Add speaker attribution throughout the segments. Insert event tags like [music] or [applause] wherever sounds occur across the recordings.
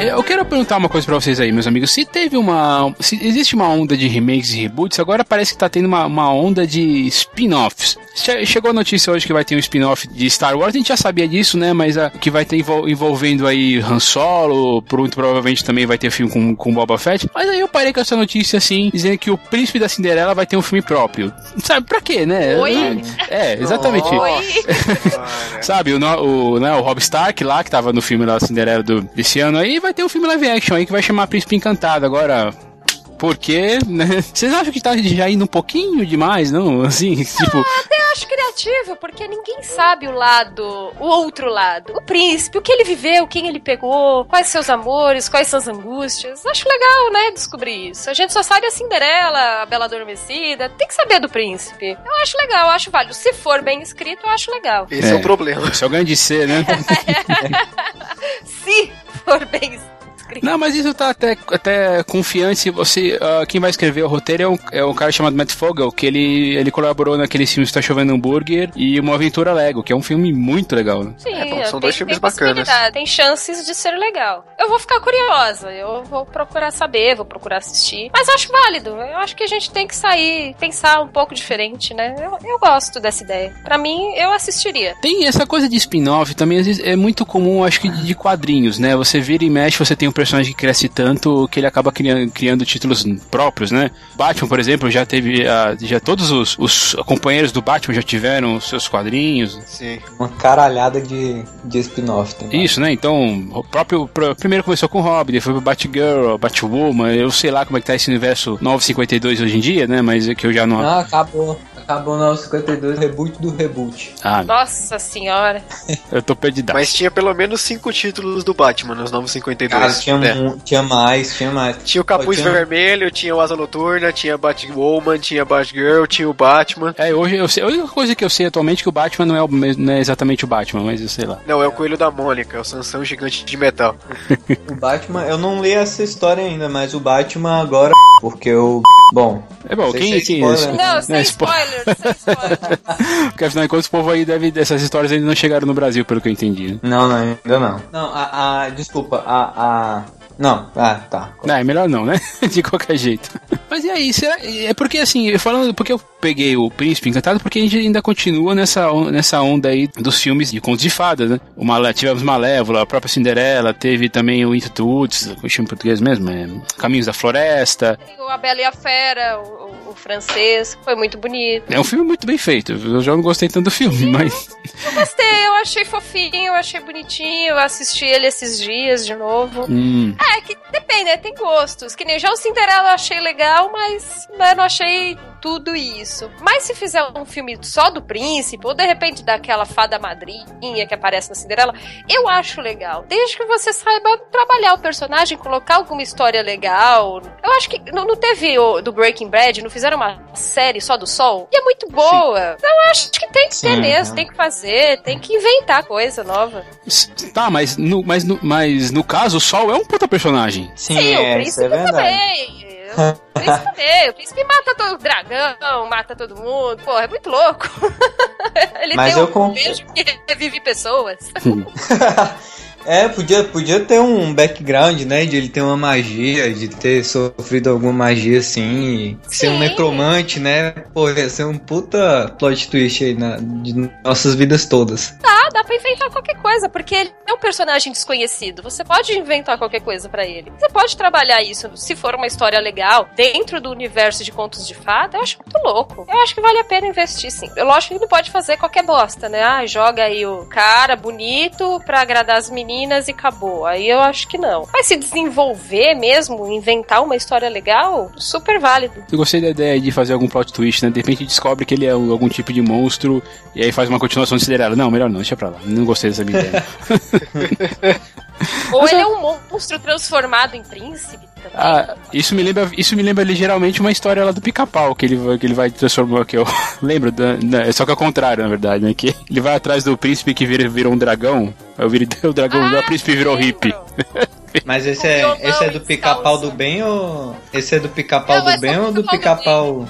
Speaker 1: Eu quero perguntar uma coisa pra vocês aí, meus amigos. Se teve uma. Se existe uma onda de remakes e reboots, agora parece que tá tendo uma, uma onda de spin-offs. Chegou a notícia hoje que vai ter um spin-off de Star Wars, a gente já sabia disso, né? Mas a, que vai ter envol, envolvendo aí Han Solo, muito provavelmente também vai ter filme com, com Boba Fett. Mas aí eu parei com essa notícia assim, dizendo que o Príncipe da Cinderela vai ter um filme próprio. Sabe, pra quê, né?
Speaker 2: Oi?
Speaker 1: É, exatamente.
Speaker 2: Oi? [laughs]
Speaker 1: Sabe, o, o, né, o Rob Stark lá, que tava no filme da Cinderela do, desse ano aí, vai ter um filme live action aí que vai chamar Príncipe Encantado. Agora, porque, né? [laughs] Vocês acham que tá já indo um pouquinho demais, não? [laughs] Assim, tipo.
Speaker 2: Ah, até acho criativo, porque ninguém sabe o lado, o outro lado. O príncipe, o que ele viveu, quem ele pegou, quais seus amores, quais suas angústias. Acho legal, né, descobrir isso. A gente só sabe a Cinderela, a Bela Adormecida. Tem que saber do príncipe. Eu acho legal, eu acho válido. Se for bem escrito, eu acho legal.
Speaker 3: Esse é, é o problema.
Speaker 1: Esse é o grande ser, né? [laughs]
Speaker 2: Se for bem [laughs]
Speaker 1: Não, mas isso tá até, até confiante. Você, uh, quem vai escrever o roteiro é um, é um cara chamado Matt Fogel, que ele, ele colaborou naquele filme Está Chovendo Hambúrguer e Uma Aventura Lego, que é um filme muito legal. Né?
Speaker 2: Sim, é, bom, são tem, dois filmes tem bacanas. Tem chances de ser legal. Eu vou ficar curiosa, eu vou procurar saber, vou procurar assistir. Mas eu acho válido. Eu acho que a gente tem que sair, pensar um pouco diferente, né? Eu, eu gosto dessa ideia. Para mim, eu assistiria.
Speaker 1: Tem essa coisa de spin-off também, às vezes é muito comum, acho que de quadrinhos, né? Você vira e mexe, você tem um personagem que cresce tanto que ele acaba criando, criando títulos próprios, né? Batman, por exemplo, já teve. Uh, já todos os, os, companheiros do Batman já tiveram seus quadrinhos.
Speaker 4: Sim. Uma caralhada de, de spin-off também.
Speaker 1: Isso, né? Então, o próprio. Primeiro começou com o Robin, depois o Batgirl, Batwoman. Eu sei lá como é que tá esse universo 952 hoje em dia, né? Mas é que eu já não.
Speaker 4: Ah, acabou. Acabou no 52, reboot do reboot.
Speaker 2: Ah, Nossa senhora.
Speaker 1: eu tô perdido.
Speaker 3: Mas tinha pelo menos cinco títulos do Batman nos 952. Cara,
Speaker 4: tinha, né? tinha mais, tinha mais.
Speaker 3: Tinha o Capuz tinha... Vermelho, tinha o Asa Noturna, tinha Batwoman, tinha Batgirl, tinha o Batman.
Speaker 1: É, hoje eu sei. A única coisa que eu sei atualmente é que o Batman não é, o, não é exatamente o Batman, mas eu sei lá.
Speaker 3: Não, é o Coelho da Mônica, é o Sansão Gigante de Metal. [laughs]
Speaker 4: o Batman, eu não li essa história ainda, mas o Batman agora. Porque o. Bom.
Speaker 1: É bom, quem.
Speaker 2: É quem
Speaker 1: é
Speaker 2: não, sem [laughs] spoiler
Speaker 1: porque afinal de contas, o povo aí deve. Essas histórias ainda não chegaram no Brasil, pelo que eu entendi. Né?
Speaker 4: Não, não, ainda não. Não, a. a desculpa, a, a não, ah, tá.
Speaker 1: Não, é melhor não, né? [laughs] De qualquer jeito. Mas e aí, será... é porque assim, falando, porque eu peguei o Príncipe Encantado, porque a gente ainda continua nessa, nessa onda aí dos filmes de contos de fadas, né? O Malé, tivemos Malévola, a própria Cinderela, teve também o Into the Woods, o filme português mesmo, é Caminhos da Floresta.
Speaker 2: O A Bela e a Fera, o, o, francês, foi muito bonito.
Speaker 1: É um filme muito bem feito, eu já não gostei tanto do filme, Sim, mas...
Speaker 2: Eu gostei, eu achei fofinho, eu achei bonitinho, eu assisti ele esses dias de novo.
Speaker 1: Hum.
Speaker 2: É, que depende, né? Tem gostos. Que nem já o Cinderela eu achei legal, mas né, não achei tudo isso. Mas se fizer um filme só do príncipe, ou de repente daquela fada madrinha que aparece na Cinderela, eu acho legal. Desde que você saiba trabalhar o personagem, colocar alguma história legal. Eu acho que não, não teve o do Breaking Bad, não fizeram uma série só do Sol? E é muito boa. Sim. Então eu acho que tem que ter Sim, mesmo, tem que fazer, tem que inventar coisa nova.
Speaker 1: Tá, mas no, mas no, mas no caso, o Sol é um puta personagem.
Speaker 2: Sim, Sim é, o príncipe é também. O príncipe também. O príncipe mata todo o dragão, mata todo mundo. Pô, é muito louco. [laughs] Ele
Speaker 4: Mas
Speaker 2: tem
Speaker 4: um
Speaker 2: comp... beijo que revive pessoas. [laughs]
Speaker 4: É, podia, podia ter um background, né? De ele ter uma magia, de ter sofrido alguma magia assim, ser um necromante, né? Pô, ia ser um puta plot twist aí na, de nossas vidas todas.
Speaker 2: Tá, dá pra inventar qualquer coisa, porque ele é um personagem desconhecido. Você pode inventar qualquer coisa para ele. Você pode trabalhar isso, se for uma história legal, dentro do universo de contos de fada, eu acho muito louco. Eu acho que vale a pena investir, sim. Eu lógico que não pode fazer qualquer bosta, né? Ah, joga aí o cara bonito pra agradar as meninas meninas e acabou. Aí eu acho que não. Mas se desenvolver mesmo, inventar uma história legal, super válido.
Speaker 1: Eu gostei da ideia de fazer algum plot twist, né? De repente descobre que ele é algum tipo de monstro e aí faz uma continuação de Cinderela. Não, melhor não, deixa pra lá. Não gostei dessa minha ideia. [laughs] [laughs]
Speaker 2: Ou Mas ele é... é um monstro transformado em príncipe também.
Speaker 1: Ah, isso me lembra, isso me lembra ligeiramente uma história lá do pica-pau, que ele, que ele vai transformar, que eu [laughs] lembro, da, da, só que ao contrário, na verdade, né? Que ele vai atrás do príncipe que vira, virou um dragão, aí o, [laughs] o dragão, ah, o príncipe virou hippie.
Speaker 4: Mas esse
Speaker 2: O
Speaker 4: é, esse é do pica-pau do bem ou. Esse é do pica-pau do
Speaker 2: é
Speaker 4: bem
Speaker 2: do
Speaker 4: ou do
Speaker 2: pica-pau.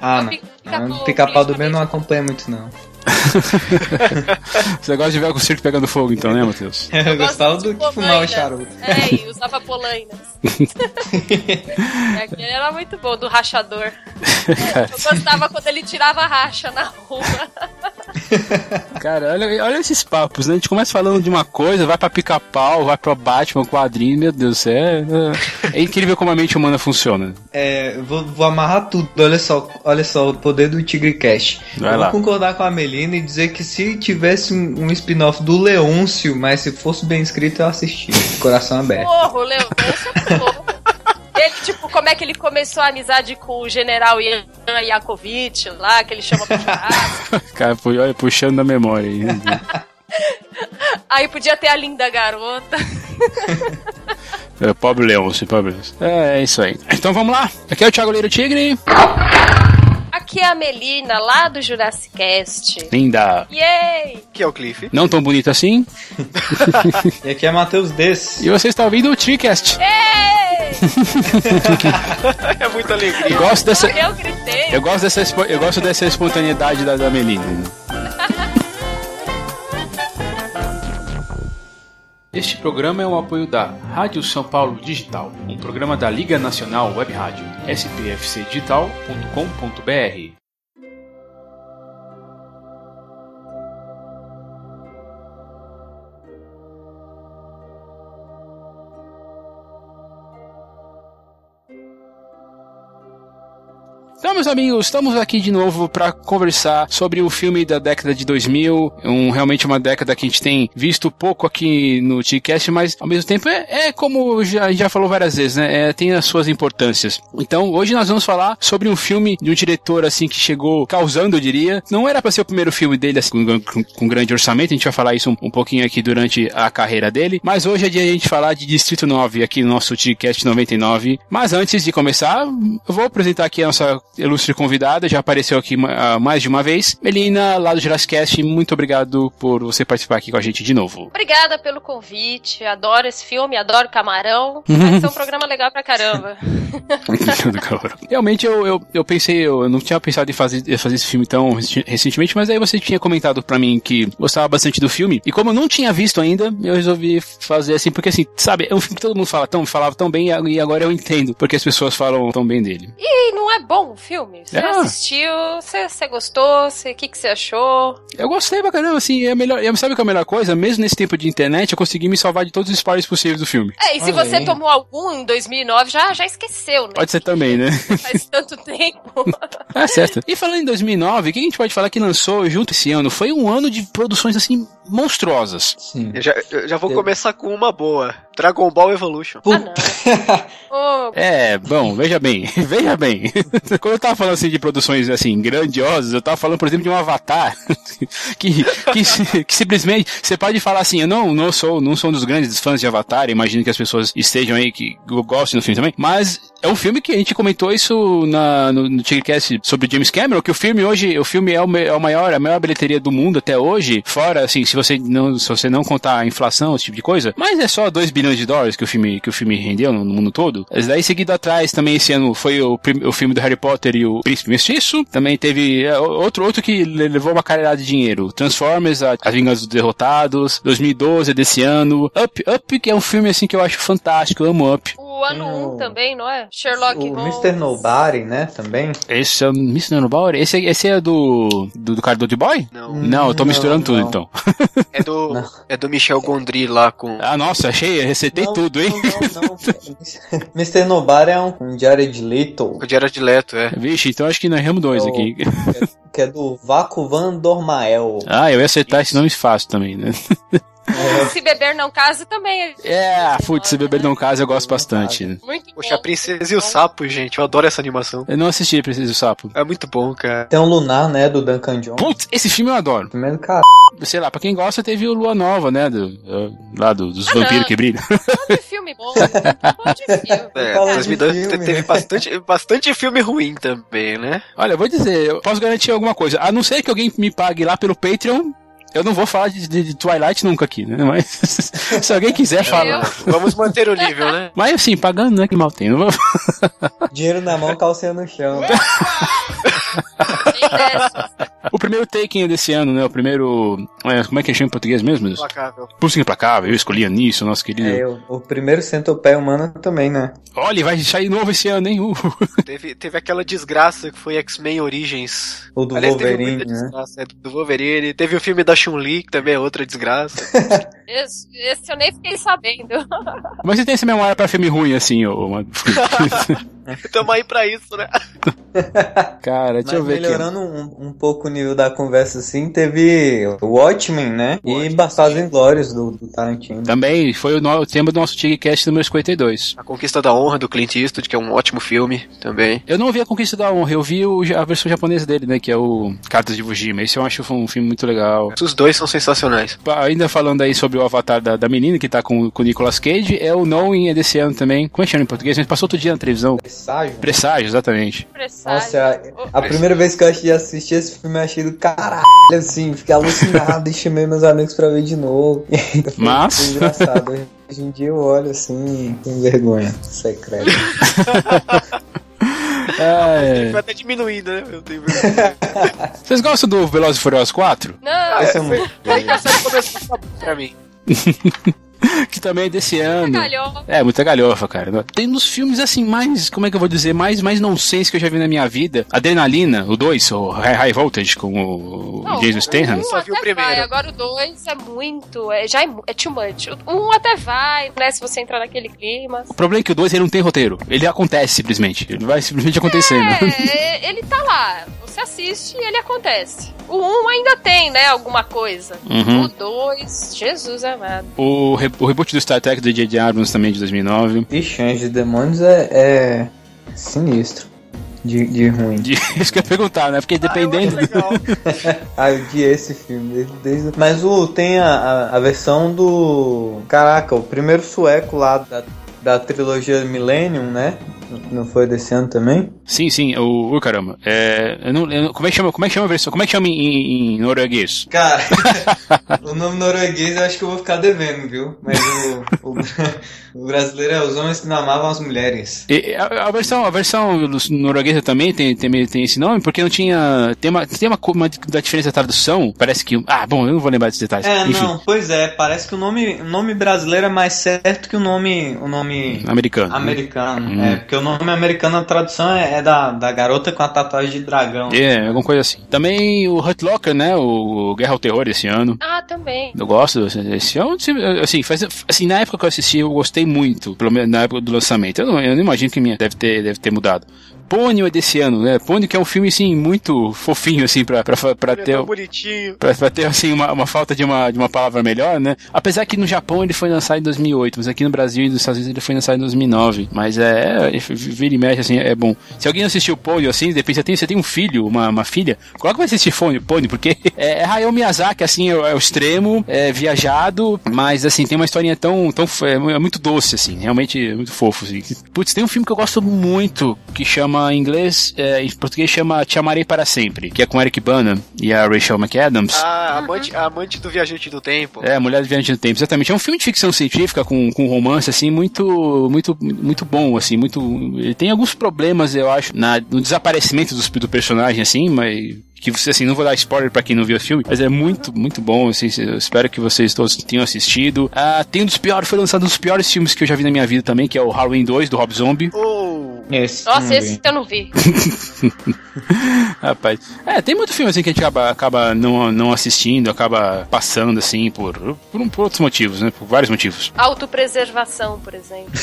Speaker 4: Ah,
Speaker 2: É o
Speaker 4: não.
Speaker 2: pica-pau
Speaker 4: do pica-pau do bem eu não acompanha muito, não. [laughs]
Speaker 1: Você gosta de ver o circo pegando fogo, então, né, Matheus? [laughs]
Speaker 4: Eu,
Speaker 2: Eu
Speaker 4: gostava
Speaker 2: gosto
Speaker 4: do
Speaker 2: de
Speaker 4: que fumava
Speaker 2: polainas.
Speaker 4: charuto.
Speaker 2: É, [laughs] e usava polainas. Aquele era muito bom, do rachador. Eu gostava quando ele tirava a racha na rua. [laughs]
Speaker 1: Cara, olha, olha esses papos, né? A gente começa falando de uma coisa, vai pra pica-pau, vai pra Batman, quadrinho, meu Deus, do céu, é, é incrível como a mente humana funciona.
Speaker 4: É, vou, vou amarrar tudo. Olha só, olha só o poder do Tigre Cash.
Speaker 1: Vai
Speaker 4: eu
Speaker 1: lá.
Speaker 4: vou concordar com a Melina e dizer que se tivesse um, um spin-off do Leôncio, mas se fosse bem escrito, eu assistia. de Coração aberto.
Speaker 2: Porra, o Leôncio é louco. Ele, tipo, como é que ele começou a amizade com o general Ian Yakovitch lá, que ele chama pro churrasco. [laughs]
Speaker 1: Cara, pu- olha, puxando da memória aí. né? [laughs]
Speaker 2: Aí podia ter a linda garota. [laughs]
Speaker 1: É, pobre Leôncio, pobre Leôncio. É, é isso aí. Então vamos lá. Aqui é o Thiago Leiro Tigre.
Speaker 2: Aqui é a Melina, lá do Jurassic Cast.
Speaker 1: Linda.
Speaker 2: Yay!
Speaker 3: Que é o Cliff.
Speaker 1: Não tão bonita assim.
Speaker 4: E aqui é Matheus Desse.
Speaker 1: E você está ouvindo o Tricast.
Speaker 2: Yay! [laughs]
Speaker 3: é muita alegria.
Speaker 1: Eu gosto dessa.
Speaker 2: Eu gritei.
Speaker 1: Eu gosto dessa, eu gosto dessa espontaneidade da, da Melina. [laughs] Este programa é um apoio da Rádio São Paulo Digital, um programa da Liga Nacional Web Rádio, spfcdigital.com.br. Então, meus amigos, estamos aqui de novo para conversar sobre o filme da década de 2000, um, realmente uma década que a gente tem visto pouco aqui no TCast, mas ao mesmo tempo é, é como já, já falou várias vezes, né? É, tem as suas importâncias. Então, hoje nós vamos falar sobre um filme de um diretor assim que chegou causando, eu diria. Não era para ser o primeiro filme dele assim, com, com- com grande orçamento, a gente vai falar isso um, um pouquinho aqui durante a carreira dele, mas hoje é dia de a gente falar de Distrito 9 aqui no nosso TCast 99. Mas antes de começar, eu vou apresentar aqui a nossa ilustre convidada, já apareceu aqui ah, mais de uma vez. Melina, lá do Jurassicast, muito obrigado por você participar aqui com a gente de novo.
Speaker 2: Obrigada pelo convite. Adoro esse filme, adoro camarão. Vai ser um programa legal pra caramba. [laughs]
Speaker 1: Realmente eu, eu, eu pensei, eu não tinha pensado em fazer, em fazer esse filme tão recentemente, mas aí você tinha comentado pra mim que gostava bastante do filme, e como eu não tinha visto ainda, eu resolvi fazer assim, porque assim, sabe, é um filme que todo mundo fala tão, falava tão bem, e agora eu entendo porque as pessoas falam tão bem dele.
Speaker 2: E não é bom o filme? Você
Speaker 1: Ah.
Speaker 2: assistiu, você, você gostou, o que, que você achou?
Speaker 1: Eu gostei pra caramba, assim, é melhor, e sabe qual é a melhor coisa? Mesmo nesse tempo de internet, eu consegui me salvar de todos os spoilers possíveis do filme.
Speaker 2: É, e se
Speaker 4: Olha
Speaker 2: você
Speaker 4: aí.
Speaker 2: tomou algum em 2009, já, já esqueceu, né?
Speaker 1: Pode ser também, né? [laughs]
Speaker 2: Faz tanto tempo. [laughs]
Speaker 1: Ah, certo. [laughs] E falando em 2009, o que a gente pode falar que lançou junto esse ano? Foi um ano de produções, assim, monstruosas.
Speaker 4: Sim.
Speaker 3: Eu já, eu já vou
Speaker 4: Eu-
Speaker 3: começar com uma boa. Dragon Ball Evolution.
Speaker 2: Ah, não. [laughs] Ô,
Speaker 1: É, bom, veja bem, [laughs] veja bem. [laughs] Quando eu tava falando assim de produções assim grandiosas, eu tava falando, por exemplo, de um Avatar que, que, que simplesmente você pode falar assim, eu não, não sou, não sou um dos grandes fãs de Avatar, imagino que as pessoas estejam aí que gostem do filme também, mas é um filme que a gente comentou isso na, no, no Tigrecast sobre James Cameron, que o filme hoje, o filme é o, é o maior, a maior bilheteria do mundo até hoje, fora assim, se você não, se você não contar a inflação, esse tipo de coisa, mas é só 2 bilhões de dólares que o filme, que o filme rendeu no, no mundo todo. Mas daí seguido atrás também esse ano foi o, o filme do Harry Potter e o Príncipe Mestiço, também teve é, outro, outro que le- levou uma caralhada de dinheiro, Transformers, a- As Vingas dos Derrotados, 2012 é desse ano, Up, Up que é um filme assim que eu acho fantástico, eu amo Up.
Speaker 2: O ano
Speaker 4: Tem
Speaker 2: 1
Speaker 4: o-
Speaker 2: também, não é? Sherlock
Speaker 4: O
Speaker 2: Holmes.
Speaker 4: Mr. Nobody, né, também.
Speaker 1: Esse é o Mr. Nobody? Esse, esse é do, do, do cara do Old Boy?
Speaker 3: Não.
Speaker 1: Não, eu tô
Speaker 4: Não,
Speaker 1: misturando tudo
Speaker 4: não.
Speaker 1: então.
Speaker 3: É do,
Speaker 4: Não.
Speaker 3: é do Michel Gondry lá com.
Speaker 1: Ah, nossa, achei, recetei
Speaker 4: Não,
Speaker 1: tudo, hein?
Speaker 4: Não, não, não. [laughs] Mr. Nobody é um, um Jared Leto,
Speaker 3: O Jared Leto, é.
Speaker 1: Vixe, então acho que nós erramos dois
Speaker 4: É o-
Speaker 1: aqui.
Speaker 4: que é, que é do Vaco Van Dormael.
Speaker 1: Ah, eu ia acertar esse nome fácil também, né? [laughs] [laughs]
Speaker 2: Se beber não case também.
Speaker 1: É, putz, se beber não casa eu gosto bastante.
Speaker 2: Muito
Speaker 3: Poxa,
Speaker 2: bom.
Speaker 3: a Princesa e o Sapo, gente. Eu adoro essa animação.
Speaker 1: Eu não assisti Preciso Sapo.
Speaker 3: É muito bom, cara.
Speaker 4: Tem um Lunar, né, do Duncan Jones.
Speaker 1: Putz, esse filme eu adoro.
Speaker 4: Primeiro cara.
Speaker 1: Sei lá, pra quem gosta, teve o Lua Nova, né? Do, lá do- dos
Speaker 2: Ah,
Speaker 1: vampiros
Speaker 2: não.
Speaker 1: que brilham.
Speaker 2: De [laughs] filme bom. De [laughs] filme.
Speaker 3: É,
Speaker 4: Fala de
Speaker 3: 2002
Speaker 4: filme,
Speaker 3: teve bastante, bastante filme ruim também, né?
Speaker 1: Olha, eu vou dizer, eu posso garantir alguma coisa. A não ser que alguém me pague lá pelo Patreon, Eu não vou falar de, de- de Twilight nunca aqui, né? Mas [laughs] se alguém quiser falar.
Speaker 3: Vamos manter o nível, né?
Speaker 1: Mas assim, pagando, né? Que mal tem. Não vou... [laughs]
Speaker 4: Dinheiro na mão, calcinha no chão.
Speaker 1: O primeiro Taken desse ano, né? O primeiro. é, como é que chama em português mesmo?
Speaker 3: Implacável.
Speaker 1: Pulso Implacável, eu escolhi nisso, nosso querido.
Speaker 4: É, o, o primeiro centopeia humano também, né?
Speaker 1: Olha, vai sair novo esse ano, hein? Uh.
Speaker 3: Teve, teve aquela desgraça que foi X-Men Origins.
Speaker 4: O do
Speaker 3: Aliás,
Speaker 4: Wolverine, né?
Speaker 3: desgraça, é, do Wolverine. Teve o filme da Chun-Li, que também é outra desgraça. [laughs]
Speaker 2: Esse, esse eu nem fiquei sabendo.
Speaker 1: Mas você tem essa memória pra filme ruim, assim, ô. mano? [laughs] [laughs] [laughs]
Speaker 3: Tamo aí pra isso, né? [laughs]
Speaker 1: Cara, deixa
Speaker 4: Mas
Speaker 1: eu ver aqui.
Speaker 4: melhorando um, um pouco o nível da conversa assim, teve o Watchmen, né? E Bastardos Inglórios do, do Tarantino.
Speaker 1: Também foi o, no- o tema do nosso Tigcast número 52.
Speaker 3: A Conquista da Honra, do Clint Eastwood, que é um ótimo filme também.
Speaker 1: Eu não vi a Conquista da Honra, eu vi o- a versão japonesa dele, né? Que é o Cartas de Fujima. Esse eu acho um filme muito legal.
Speaker 3: Os dois são sensacionais.
Speaker 1: Ainda falando aí sobre o avatar da, da menina que tá com, com o Nicolas Cage, é o Knowing é desse ano também. Como é que chama em português? A gente passou outro dia na televisão.
Speaker 4: Presságio?
Speaker 1: Presságio, exatamente.
Speaker 2: Presságio.
Speaker 4: Nossa, a, a primeira vez que eu achei- assisti esse filme, eu achei do caralho, assim, fiquei alucinado [laughs] e chamei meus amigos pra ver de novo. Foi- [laughs]
Speaker 1: Mas-
Speaker 4: Foi engraçado. Hoje em dia eu olho assim, com vergonha. Secreto. [laughs]
Speaker 1: É.
Speaker 3: Vai até diminuindo, né? Eu tenho vergonha.
Speaker 1: Vocês gostam do Velozes e Furiosos 4?
Speaker 2: Não,
Speaker 4: Esse é
Speaker 3: Foi série começou a ficar boa pra mim. [laughs]
Speaker 1: Que também é desse ano.
Speaker 2: calhou.
Speaker 1: É, muita galhofa, cara. Tem nos filmes assim, mais, como é que eu vou dizer, mais, mais nonsense que eu já vi na minha vida. Adrenalina, o 2, o High, High Voltage com o,
Speaker 2: Não,
Speaker 1: Jason Statham.
Speaker 2: Um
Speaker 3: Só vi o primeiro.
Speaker 2: vai, agora o dois é muito, é, já é, é too much. O um até vai, né, se você entrar naquele clima.
Speaker 1: O problema é que o 2 ele não tem roteiro. Ele acontece simplesmente. Ele vai simplesmente acontecendo.
Speaker 2: É, ele tá lá, você assiste e ele acontece. O um ainda tem, né, alguma coisa.
Speaker 1: Uhum.
Speaker 2: O dois, Jesus amado.
Speaker 1: O, re- o reboot do Star Trek do J.J. Abrams também de 2009.
Speaker 4: Ixi, Anjos e Demônios é, é sinistro. De, de ruim.
Speaker 1: De- [laughs] Isso que eu ia perguntar, né? Porque dependendo.
Speaker 3: Legal. [laughs]
Speaker 4: Ah, eu odiei esse filme. Desde, desde- Mas o, tem a, a, a versão do. Caraca, o primeiro sueco lá da, da trilogia Millennium, né? Não foi desse ano também?
Speaker 1: Sim, sim, o. Uh, caramba. É, eu não, eu como, é que chama, como é que chama a versão? Como é que chama em, em, em norueguês?
Speaker 4: Cara, [laughs] o nome norueguês eu acho que eu vou ficar devendo, viu? Mas o, o, o brasileiro é os homens que não amavam as mulheres.
Speaker 1: E a, a versão, a versão norueguesa também tem, tem, tem esse nome, porque não tinha. Tem uma, tem uma, uma da diferença da tradução. Parece que. Ah, bom, eu não vou lembrar desses detalhes.
Speaker 4: É,
Speaker 1: Enfim,
Speaker 4: não, pois é, parece que o nome, o nome brasileiro é mais certo que o nome, o nome
Speaker 1: americano.
Speaker 4: americano.
Speaker 1: Hum.
Speaker 4: É, porque o nome americano, a tradução é, é da, da garota com a tatuagem de dragão.
Speaker 1: É, alguma coisa assim. Também o Hurt Locker, né? O, Guerra ao Terror esse ano.
Speaker 2: Ah, também.
Speaker 1: Eu gosto desse esse ano. Assim, faz, assim, na época que eu assisti, eu gostei muito, pelo menos na época do lançamento. Eu não, eu não imagino que minha deve ter, deve ter mudado. Pônio é desse ano, né? Pônio que é um filme, assim, muito fofinho, assim, pra, pra, pra
Speaker 3: Ele é
Speaker 1: ter.
Speaker 3: tão bonitinho.
Speaker 1: Pra, pra ter, assim, uma, uma falta de uma, de uma palavra melhor, né? Apesar que no Japão ele foi lançado em 2008, mas aqui no Brasil e nos Estados Unidos ele foi lançado em 2009. Mas é, é vira e mexe, assim, é bom. Se alguém assistiu Pônio, assim, de repente você tem, você tem um filho, uma, uma filha, coloca pra assistir Pônio, Pônio porque [laughs] é, é Hayao Miyazaki, assim, é, é o extremo, é viajado, mas, assim, tem uma historinha tão, tão é, é muito doce, assim, realmente é muito fofo, assim. Putz, tem um filme que eu gosto muito, que chama, em inglês, é, em português chama Te Amarei Para Sempre, que é com Eric Bana e a Rachel McAdams.
Speaker 3: A amante, a amante do viajante do tempo.
Speaker 1: É, Mulher do Viajante do Tempo, exatamente. É um filme de ficção científica com, com romance, assim, muito, muito, muito bom, assim, muito... Ele tem alguns problemas, eu acho, na, no desaparecimento dos, do personagem, assim, mas... Que você, assim, não vou dar spoiler pra quem não viu o filme, mas é muito, muito bom, assim, eu espero que vocês todos tenham assistido. Ah, tem um dos piores, foi lançado um dos piores filmes que eu já vi na minha vida também, que é o Halloween 2, do Rob Zombie.
Speaker 3: Oh,
Speaker 4: Esse
Speaker 2: Nossa,
Speaker 4: também.
Speaker 2: esse eu não vi. [laughs]
Speaker 1: Rapaz, é, tem muito filme assim que a gente acaba, acaba não, não assistindo, acaba passando assim por, por, um- por outros motivos, né? Por vários motivos.
Speaker 2: Autopreservação, por exemplo. [laughs]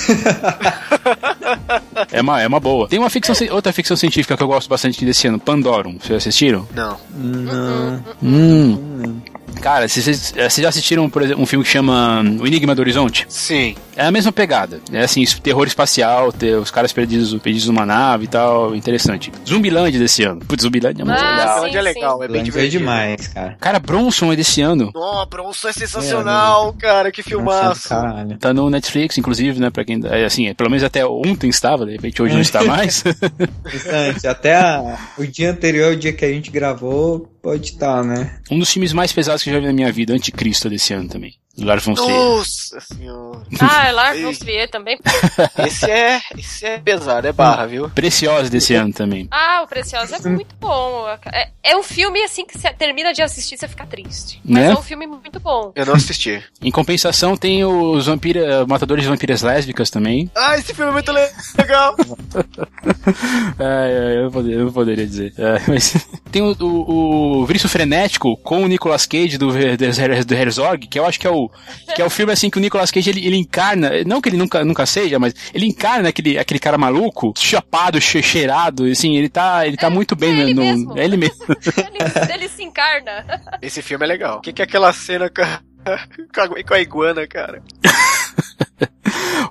Speaker 1: É uma, é uma boa. Tem uma ficção, outra ficção científica que eu gosto bastante desse ano, Pandorum. Vocês assistiram?
Speaker 3: não.
Speaker 4: Não.
Speaker 1: Hum. Cara, vocês, vocês já assistiram, por exemplo, um filme que chama O Enigma do Horizonte?
Speaker 3: Sim.
Speaker 1: É a mesma pegada. É assim, terror espacial, ter os caras perdidos, perdidos numa nave e tal. Interessante. Zumbilândia desse ano. Putz, Zumbilândia é muito
Speaker 2: Ah,
Speaker 1: legal.
Speaker 3: Onde é legal, é bem
Speaker 4: é
Speaker 3: divertido.
Speaker 4: demais, cara.
Speaker 1: Cara, Bronson é desse ano.
Speaker 3: Nossa, Bronson é sensacional, cara, que filmaço.
Speaker 4: Caralho.
Speaker 1: Tá no Netflix, inclusive, né? Pra quem. É, assim, é, pelo menos até ontem estava, de repente hoje não está mais. [laughs]
Speaker 4: Interessante. Até a- o dia anterior, o dia que a gente gravou, pode estar, né?
Speaker 1: um dos filmes mais pesados que já vi na minha vida, Anticristo desse ano também. Lars von Trier.
Speaker 3: Nossa senhora.
Speaker 2: Ah, Lars
Speaker 3: Ei.
Speaker 2: von Trier também. [laughs]
Speaker 3: Esse é, esse é pesado, é barra, viu?
Speaker 1: Preciosa desse ano também.
Speaker 2: Ah, o Preciosa é muito bom. É, é um filme assim que você termina de assistir você fica triste. Mas
Speaker 1: Né?
Speaker 2: é um filme muito bom.
Speaker 3: Eu não assisti.
Speaker 1: Em compensação, tem os vampira, matadores de vampiras lésbicas também.
Speaker 3: Ah, esse filme é muito legal. [laughs]
Speaker 1: É, é, eu, não poderia, eu poderia dizer. É, mas [laughs] tem o, o, o Vício Frenético com o Nicolas Cage do, do do Herzog, que eu acho que é o que é o filme assim que o Nicolas Cage ele, ele encarna, não que ele nunca, nunca seja, mas ele encarna aquele, aquele cara maluco, chapado, che- cheirado, assim, ele tá, ele tá muito bem
Speaker 2: é ele
Speaker 1: no,
Speaker 2: mesmo.
Speaker 1: é ele mesmo. [laughs]
Speaker 2: Ele, ele se encarna.
Speaker 3: Esse filme é legal. O que, que é aquela cena com a, [laughs] com a- iguana, cara? [laughs]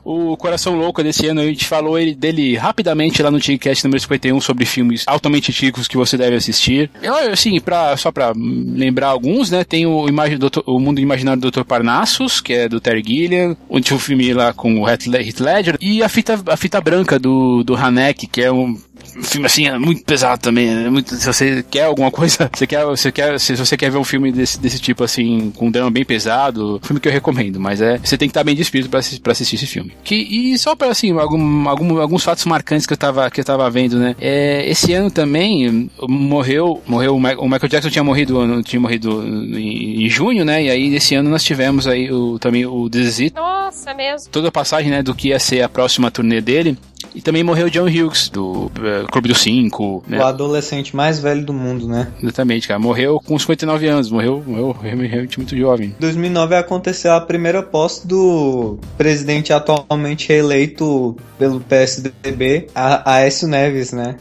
Speaker 1: O Coração Louco desse ano, a gente falou ele, dele rapidamente lá no TickCast número 51 sobre filmes altamente antigos que você deve assistir. Eu, assim, pra, só pra lembrar alguns, né? Tem o, Doutor- o Mundo Imaginário do Dr. Parnassus, que é do Terry Gilliam, onde tinha um filme lá com o Heath Ledger, e a Fita, a fita Branca do, do Haneck, que é um filme assim, é muito pesado também. É muito, se você quer alguma coisa, [laughs] você quer, você quer, se você quer ver um filme desse, desse tipo assim, com um drama bem pesado, filme que eu recomendo, mas é, você tem que estar bem de espírito pra assistir esse filme. Que, e só para assim, algum, algum, alguns fatos marcantes que eu tava, que eu tava vendo, né? É, esse ano também morreu, morreu o, Michael Jackson tinha morrido, tinha morrido em, em junho, né? E aí esse ano nós tivemos aí o, também o This
Speaker 2: Nossa, mesmo.
Speaker 1: toda a passagem, né, do que ia ser a próxima turnê dele. E também morreu o John Hughes, do eh, Clube dos Cinco, né?
Speaker 4: O adolescente mais velho do mundo, né?
Speaker 1: Exatamente, cara. Morreu com 59 anos, morreu, morreu realmente muito jovem.
Speaker 4: Em 2009 aconteceu a primeira posse do presidente atualmente reeleito pelo PSDB, a Aécio Neves, né?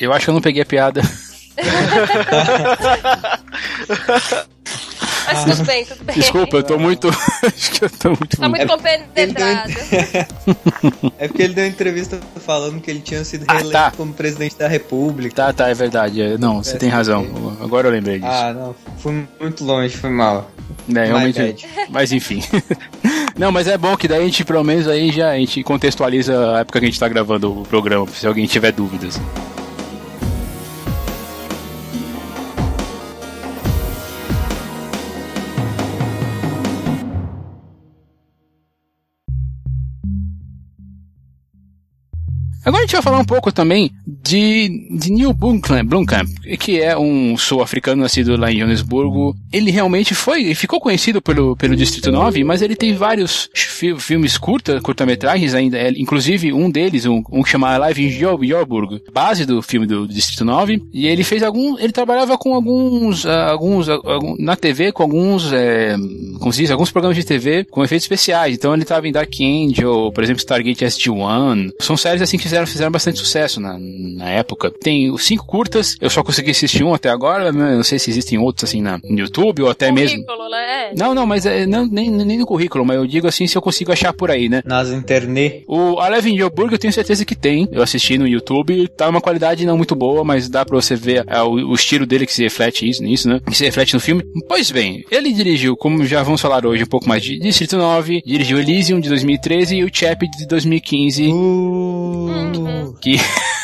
Speaker 1: Eu acho que eu não peguei a piada. [laughs] [laughs]
Speaker 2: Mas tudo bem, tudo bem.
Speaker 1: Desculpa, eu tô muito. [laughs] acho que eu tô muito.
Speaker 2: Tá muito compenetrado. [laughs]
Speaker 4: É porque ele deu entrevista falando que ele tinha sido
Speaker 1: Ah,
Speaker 4: reeleito
Speaker 1: tá.
Speaker 4: como presidente da República.
Speaker 1: Tá, tá, é verdade. é, Não, você tem razão. Agora eu lembrei disso.
Speaker 4: Ah, não, fui muito longe, foi mal.
Speaker 1: É, realmente. Mas enfim. [laughs] Não, mas é bom que daí a gente, pelo menos, aí já a gente contextualiza a época que a gente tá gravando o programa, se alguém tiver dúvidas. Agora a gente vai falar um pouco também de, de Neil Blomkamp, Blomkamp, que é um sul-africano nascido lá em Johannesburgo. Ele realmente foi, ficou conhecido pelo, pelo Distrito 9, mas ele tem vários fi- filmes curta, curta-metragens ainda, inclusive um deles, um, um que chama Live in Jo- Joburg, base do filme do Distrito 9, e ele fez algum, ele trabalhava com alguns, ah, alguns, ah, algum- na TV com alguns, é, como se diz, alguns programas de TV com efeitos especiais. Então ele estava em Dark Angel, por exemplo, Stargate SG-1. São séries assim que fizeram, fizeram bastante sucesso na, na época. Tem os cinco curtas, eu só consegui assistir um até agora, né? não sei se existem outros assim na, no YouTube ou até mesmo.
Speaker 2: Currículo, né?
Speaker 1: Não, não, mas é, não, nem, nem no currículo, mas eu digo assim se eu consigo achar por aí, né?
Speaker 4: Nas internet.
Speaker 1: O Eleven Joburg eu tenho certeza que tem. Eu assisti no YouTube, tá uma qualidade não muito boa, mas dá pra você ver é, o, o estilo dele que se reflete isso, nisso, né? Que se reflete no filme. Pois bem, ele dirigiu, como já vamos falar hoje, um pouco mais de Distrito 9, dirigiu Elysium de 2013 e o Chap de 2015,
Speaker 4: Uh,
Speaker 1: que [laughs]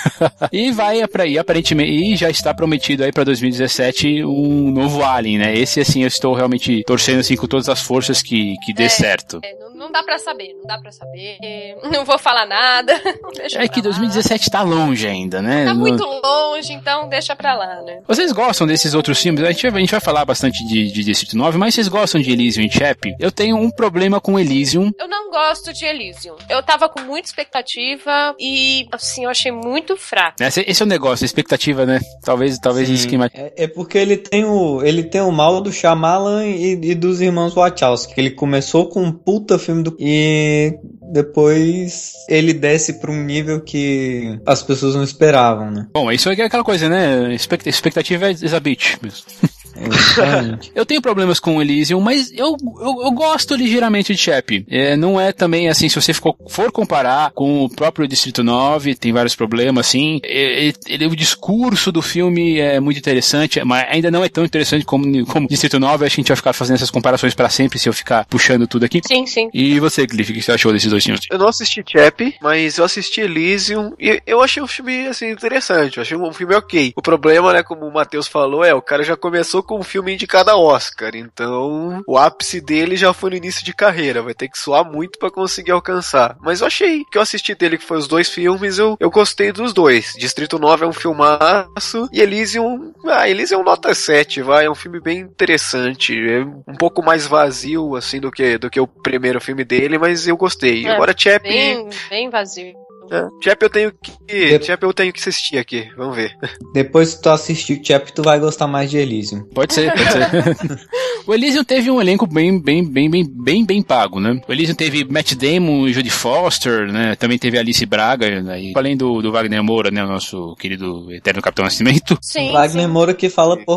Speaker 1: e vai para aí aparentemente e já está prometido aí pra 2017 um novo Alien, né? Esse assim eu estou realmente torcendo assim com todas as forças que que dê
Speaker 2: É.
Speaker 1: certo.
Speaker 2: É, não, não dá pra saber, não dá pra saber. [laughs] Não vou falar nada. [laughs]
Speaker 1: É que
Speaker 2: lá.
Speaker 1: 2017 tá longe ainda, né?
Speaker 2: Tá muito longe, então deixa pra lá, né?
Speaker 1: Vocês gostam desses outros filmes? A gente, vai- a gente vai falar bastante de, de Distrito 9, mas vocês gostam de Elysium e Chap? Eu tenho um problema com Elysium.
Speaker 2: Eu não gosto de Elysium. Eu tava com muita expectativa e, assim, eu achei muito fraco.
Speaker 1: Esse, esse é o negócio, a expectativa, né? Talvez, talvez isso que mais...
Speaker 4: é, é porque ele tem o ele tem o mal do Shyamalan e, e dos irmãos Wachowski, que ele começou com um puta filme do e depois ele desce pra um nível que as pessoas não esperavam, né?
Speaker 1: Bom, isso é aquela coisa, né? Expect- Expectativa é is a bitch. mesmo. [laughs]
Speaker 4: Exatamente. [laughs]
Speaker 1: Eu tenho problemas com o Elysium, mas eu, eu, eu gosto ligeiramente de Chap. É, não é também assim, se você for, for comparar com o próprio Distrito 9, tem vários problemas, assim. É, é, ele- o discurso do filme é muito interessante, mas ainda não é tão interessante como, como Distrito 9. Acho que a gente vai ficar fazendo essas comparações pra sempre se eu ficar puxando tudo aqui.
Speaker 2: Sim, sim.
Speaker 1: E você, Cliff, o que você achou desses dois filmes?
Speaker 3: Eu não assisti Chap, mas eu assisti Elysium e eu achei um filme, assim, interessante. Eu achei um filme ok. O problema, né, como o Matheus falou, é o cara já começou com um filme indicado a Oscar. Então, o ápice dele já foi no início de carreira. Vai ter que suar muito pra conseguir alcançar. Mas eu achei que eu assisti dele, que foi os dois filmes, eu, eu gostei dos dois. Distrito 9 é um filmaço e Elysium, ah, Elysium nota 7, vai. É um filme bem interessante. É um pouco mais vazio, assim, do que, do que o primeiro filme dele, mas eu gostei.
Speaker 2: É,
Speaker 3: Agora, Chap.
Speaker 2: Bem, bem vazio.
Speaker 3: É, Chap eu tenho que.
Speaker 4: De-
Speaker 3: Chap eu tenho que assistir aqui, vamos ver. [laughs]
Speaker 4: Depois que tu assistir o Chap, tu vai gostar mais de Elysium.
Speaker 1: Pode ser, pode ser. [laughs] o Elysium teve um elenco bem, bem, bem, bem, bem, bem pago, né? O Elysium teve Matt Damon, Jodie Foster, né? Também teve Alice Braga, né? E além do, do Wagner Moura, né? O nosso querido eterno Capitão Nascimento.
Speaker 2: Sim.
Speaker 4: Wagner
Speaker 2: sim.
Speaker 4: Moura que fala por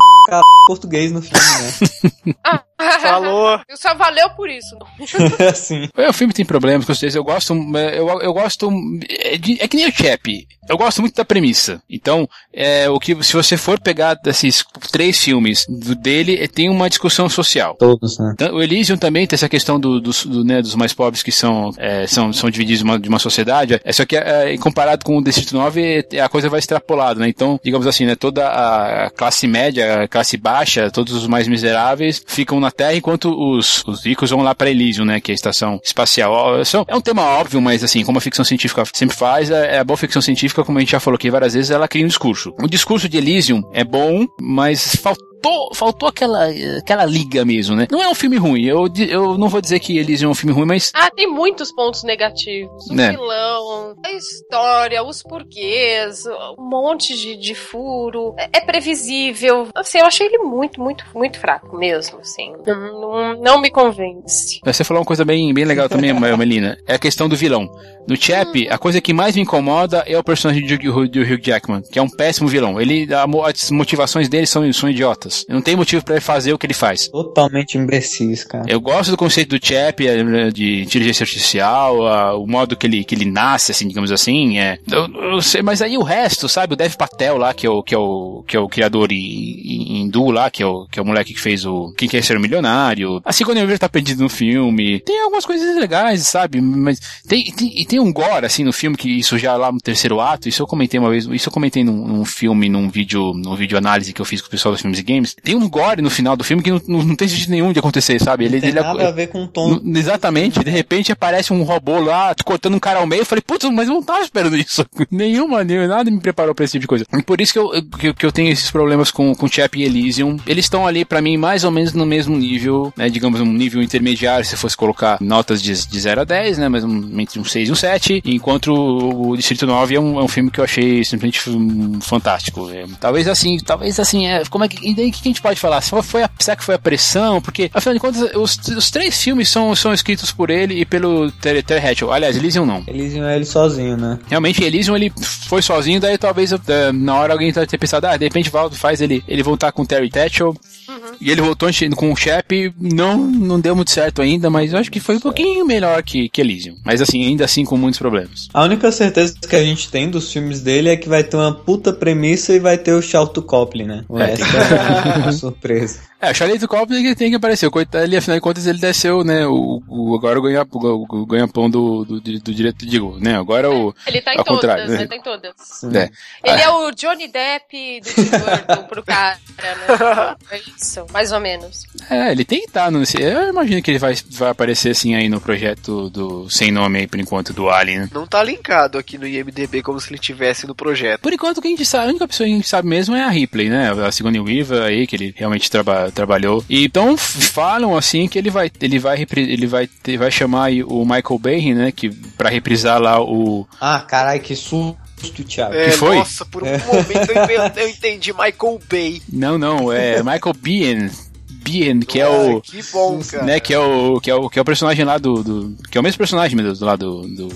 Speaker 4: português no filme, né? [laughs]
Speaker 2: Ah,
Speaker 3: Falou! [laughs]
Speaker 2: Só valeu por isso. [laughs]
Speaker 4: assim.
Speaker 1: É, o filme tem problemas, com certeza. Eu gosto, é, eu, eu gosto, é, de- é que nem o Chap. Eu gosto muito da premissa. Então, é, o que, se você for pegar desses três filmes do, dele, é, tem uma discussão social.
Speaker 4: Todos, né?
Speaker 1: Então, O Elysium também tem essa questão do- dos, do, né, dos mais pobres que são, é, são, são divididos de uma, de uma sociedade. É só que é, comparado com o Distrito 9, é, a coisa vai extrapolada, né? Então, digamos assim, né, toda a classe média, a classe baixa, todos os mais miseráveis ficam na Terra, enquanto os, os ricos vão lá para Elysium, né? Que é a estação espacial. Ó, são- É um tema óbvio, mas assim, como a ficção científica sempre faz, é, é a boa ficção científica, como a gente já falou aqui várias vezes, ela cria um discurso. O discurso de Elysium é bom, mas faltou faltou, faltou aquela, aquela liga mesmo, né? Não é um filme ruim. Eu, eu não vou dizer que Elysium é um filme ruim, mas
Speaker 2: Ah, tem muitos pontos negativos. O
Speaker 1: Né.
Speaker 2: vilão, a história, os porquês, um monte de, de furo. É, é previsível. Assim, eu achei ele muito, muito, muito fraco mesmo, assim. Não, não, não me convence.
Speaker 1: você falou uma coisa bem, bem legal também, [laughs] Melina. É a questão do vilão. No Chap, a coisa que mais me incomoda é o personagem do, Hugh- do Hugh Jackman, que é um péssimo vilão. Ele, a as motivações dele são, são idiotas. Não tem motivo pra ele fazer o que ele faz.
Speaker 4: Totalmente imbecis, cara.
Speaker 1: Eu gosto do conceito do Chap, eh, de inteligência artificial, o modo que ele, que ele nasce, assim, digamos assim. É, eu, eu sei, mas aí o resto, sabe? O Dev Patel lá, que é o, que é o, que é o criador hindu lá, que é, o, que é o moleque que fez o Quem Quer Ser um Milionário. A Sigourney Weaver tá perdido no filme. Tem algumas coisas legais, sabe? Mas tem, tem, e tem um gore, assim, no filme, que isso já lá no terceiro ato, isso eu comentei uma vez, isso eu comentei num, num filme, num vídeo, num vídeo análise que eu fiz com o pessoal dos filmes e games. Tem um gore no final do filme que não, não, tem sentido nenhum de acontecer, sabe? Ele,
Speaker 4: Não tem
Speaker 1: ele-
Speaker 4: nada a ver com o tom.
Speaker 1: Exatamente, de repente aparece um robô lá, cortando um cara ao meio, eu falei, putz, mas eu não tava esperando isso. [laughs] Nenhuma, nem, nada me preparou pra esse tipo de coisa. E por isso que eu, que, que eu tenho esses problemas com, com Chap e Elysium. Eles estão ali, pra mim, mais ou menos no mesmo nível, né, digamos, um nível intermediário, se fosse colocar notas de, de 0 a 10, né, mas um, entre um 6 e um 7, enquanto o, o Distrito 9 é um, é um filme que eu achei simplesmente hum, fantástico. É, talvez assim, talvez assim, é, como é que, o que a gente pode falar? Só foi a, será que foi a pressão? Porque, afinal de contas, os, os três filmes são, são escritos por ele e pelo Terry, Terry Hatcher. Aliás, Elysium não.
Speaker 4: Elysium é ele sozinho, né?
Speaker 1: Realmente, Elysium ele foi sozinho, daí talvez eh, na hora alguém tenha pensado, ah, de repente Valdo faz ele, ele voltar com o Terry E ele voltou com o Shep, não, não deu muito certo ainda, mas eu acho que foi um pouquinho melhor que, que Elysium. Mas assim, ainda assim com muitos problemas.
Speaker 4: A única certeza que a gente tem dos filmes dele é que vai ter uma puta premissa e vai ter o Charlton Copley, né? O resto é uma [laughs] surpresa.
Speaker 1: É, o Charlie Copley que tem que aparecer. Coitado, ele, afinal de contas, ele desceu, né? O, o- agora o ganha- o- o ganha-pão do, do, do, do direito, digo, né? Agora o.
Speaker 2: Ele tá em
Speaker 1: Ao
Speaker 2: todas,
Speaker 1: né?
Speaker 2: ele tá em todas.
Speaker 1: É.
Speaker 2: Ele é o Johnny Depp do Tim Burton pro cara, né? [laughs] É isso, mais ou menos.
Speaker 1: É, ele tem que estar no. Eu imagino que ele vai, vai aparecer assim aí no projeto do sem nome aí por enquanto do Alien. né?
Speaker 3: Não tá linkado aqui no IMDB como se ele tivesse no projeto.
Speaker 1: Por enquanto, o que a gente sabe, a única pessoa que a gente sabe mesmo é a Ripley, né? A Sigourney Weaver aí, que ele realmente traba, trabalhou. E, então, falam assim que ele vai, ele vai, ele vai, ter- vai chamar aí o Michael Bay, né? Que, pra reprisar lá o.
Speaker 4: Ah, caralho, que susto, Thiago.
Speaker 3: É,
Speaker 1: que foi?
Speaker 3: Nossa, por um momento eu entendi, eu entendi Michael Bay.
Speaker 1: Não, não, é Michael Biehn. Biehn, que é o.
Speaker 3: Que bom, cara.
Speaker 1: Né, que é o, que é o, que é o personagem lá do, do- que é o mesmo personagem, meu Deus, do lado do, do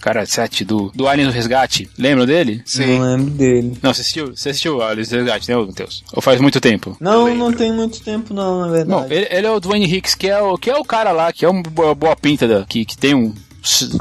Speaker 1: Cara, 7 do, do Alien do Resgate. Lembram dele?
Speaker 3: Sim.
Speaker 4: Não lembro dele.
Speaker 1: Não, você assistiu? Você assistiu Alien do Resgate, né, Matheus? Ou faz muito tempo?
Speaker 4: Não, não tem muito tempo não, na
Speaker 1: Bom,
Speaker 4: verdade.
Speaker 1: ele, ele é o Dwayne Hicks, que é o, que é o cara lá, que é um boa, boa pinta, da, que, que tem um.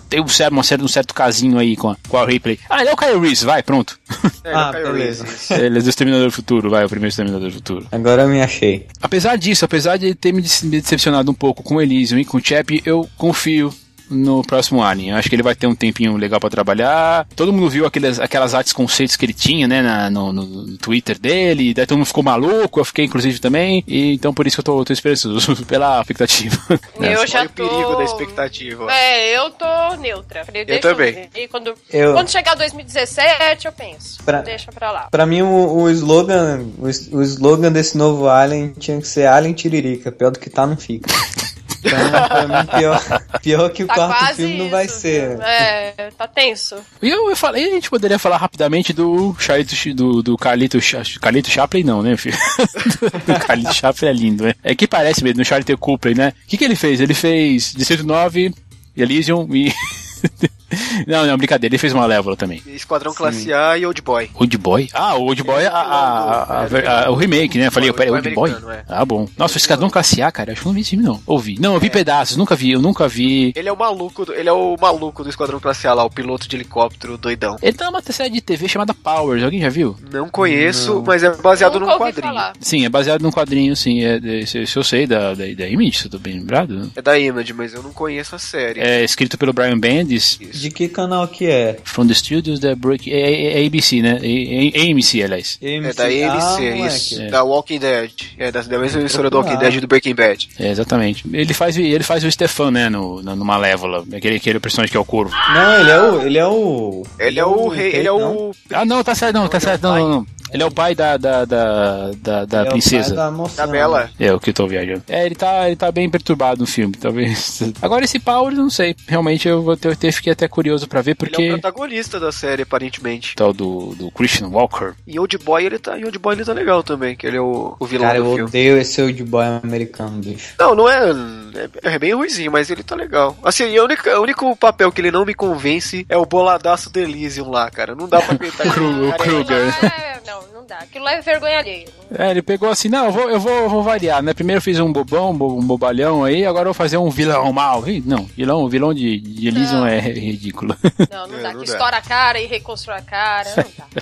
Speaker 1: Tem um certo, um certo, um certo casinho aí com a, com a Ripley. Ah, ele é o Kyle Reese, vai, pronto. [laughs]
Speaker 3: É,
Speaker 4: Ah,
Speaker 3: o Kyle
Speaker 4: beleza. [laughs]
Speaker 1: Ele é do Exterminador do Futuro, vai, o primeiro Exterminador do Futuro.
Speaker 4: Agora eu me achei.
Speaker 1: Apesar disso, apesar de ele ter me decepcionado um pouco com o Elysium e com o Chap, eu confio no próximo Alien. Eu acho que ele vai ter um tempinho legal pra trabalhar. Todo mundo viu aquelas, aquelas artes conceitos que ele tinha, né, na- no, no- Twitter dele. Daí todo mundo ficou maluco, eu fiquei inclusive também. E, então por isso que eu tô, tô esperançoso [laughs] pela expectativa.
Speaker 2: Eu já
Speaker 3: Olha o
Speaker 2: tô.
Speaker 3: perigo da expectativa.
Speaker 2: É, eu tô neutra. Falei, deixa
Speaker 3: também.
Speaker 2: E quando,
Speaker 4: Eu-
Speaker 2: quando chegar 2017, eu penso.
Speaker 4: Pra-
Speaker 2: Deixa pra lá.
Speaker 4: Pra mim, o, o slogan o, o slogan desse novo Alien tinha que ser Alien Tiririca. Pior do que tá, não fica. [laughs] Então, pra mim, pior, pior que o
Speaker 2: Tá
Speaker 4: quarto filme não
Speaker 2: isso,
Speaker 4: vai ser.
Speaker 2: viu? É, tá tenso.
Speaker 1: E eu, eu falei, a gente poderia falar rapidamente do Charlito, Ch- do, do Carlito, Carlito Chaplin, não, né, filho? [laughs] do Carlito Chaplin é lindo, né? É que parece mesmo, no Charlito Copley, né? O que, que ele fez? Ele fez Distrito 9, Elysium e. [laughs] [laughs] não, não, brincadeira, ele fez uma Malévola também.
Speaker 3: Esquadrão Classe A e Old Boy.
Speaker 1: Old Boy? Ah, o Old Boy, a, a- a- a- a- o remake, né? Eu falei,
Speaker 3: Old
Speaker 1: peraí,
Speaker 3: Boy
Speaker 1: Old Boy?
Speaker 3: é.
Speaker 1: Ah, bom. Nossa, o Esquadrão Classe A, cara, acho que eu não vi esse filme, não. Ouvi. Não, eu vi pedaços, nunca vi, eu nunca vi.
Speaker 3: Ele é o maluco, do, ele é o maluco do Esquadrão Classe A lá, o piloto de helicóptero doidão.
Speaker 1: Ele tá numa série de TV chamada Powers, alguém já viu?
Speaker 3: Não conheço, mas é baseado num quadrinho.
Speaker 2: falar.
Speaker 1: Sim, é baseado num quadrinho, sim. É, é, se, se eu sei da, da, da Image, se eu tô bem lembrado.
Speaker 3: É da Image, mas eu não conheço a série.
Speaker 1: É escrito pelo Brian Bendis,
Speaker 4: De que canal que é?
Speaker 1: from the studios da Break... É, é, é ABC, né? É, é AMC, aliás.
Speaker 3: É da ABC,
Speaker 4: Ah,
Speaker 3: é
Speaker 4: moleque.
Speaker 3: isso.
Speaker 1: É.
Speaker 3: Da Walking Dead. É da, da mesma emissora do Walking. Dead e do Breaking Bad.
Speaker 1: É, exatamente. Ele faz, ele faz o Stefan, né? No, no, no Malévola. Aquele, aquele personagem que é o corvo.
Speaker 4: Não, ele é o. Ele é o.
Speaker 3: Ele é o rei, ele é o.
Speaker 1: Ah, não, tá certo, não, tá certo. Não, não, não. Ele é o pai da, da, da, da, da
Speaker 4: Ele é o
Speaker 1: princesa.
Speaker 4: pai da
Speaker 3: Da Bela.
Speaker 1: É, o que eu tô viajando. É, ele tá, ele tá bem perturbado no filme, talvez. [laughs] Agora esse Power, eu não sei. Realmente eu vou ter, ter fiquei até curioso pra ver,
Speaker 3: Ele é
Speaker 1: porque.
Speaker 3: o protagonista da série, aparentemente.
Speaker 1: Tal do, do Christian Walker.
Speaker 3: Em Old Boy ele tá. Em Old Boy ele tá legal também, que ele é o, o vilão
Speaker 4: Cara,
Speaker 3: do
Speaker 4: eu
Speaker 3: filme.
Speaker 4: odeio esse old boy americano, bicho.
Speaker 3: Não, não é, é. é bem ruizinho, mas ele tá legal. Assim, a única, o único papel que ele não me convence é o boladaço do Elysium lá, cara. Não dá pra [laughs]
Speaker 1: o
Speaker 3: é-
Speaker 1: Kruger.
Speaker 2: É, não, não dá. Aquilo lá é vergonha alheia.
Speaker 1: É, ele pegou assim, não, eu vou, eu vou, eu vou variar, né? Primeiro eu fiz um bobão, um bo- bobalhão aí, agora eu vou fazer um vilão mal. Ih, Não, vilão, vilão de, de Elysium
Speaker 2: Não.
Speaker 1: é [laughs] ridículo.
Speaker 2: Não, não
Speaker 3: É,
Speaker 2: dá.
Speaker 3: não
Speaker 2: que
Speaker 3: dá.
Speaker 2: estoura a cara e reconstrói a cara. Não dá. [laughs]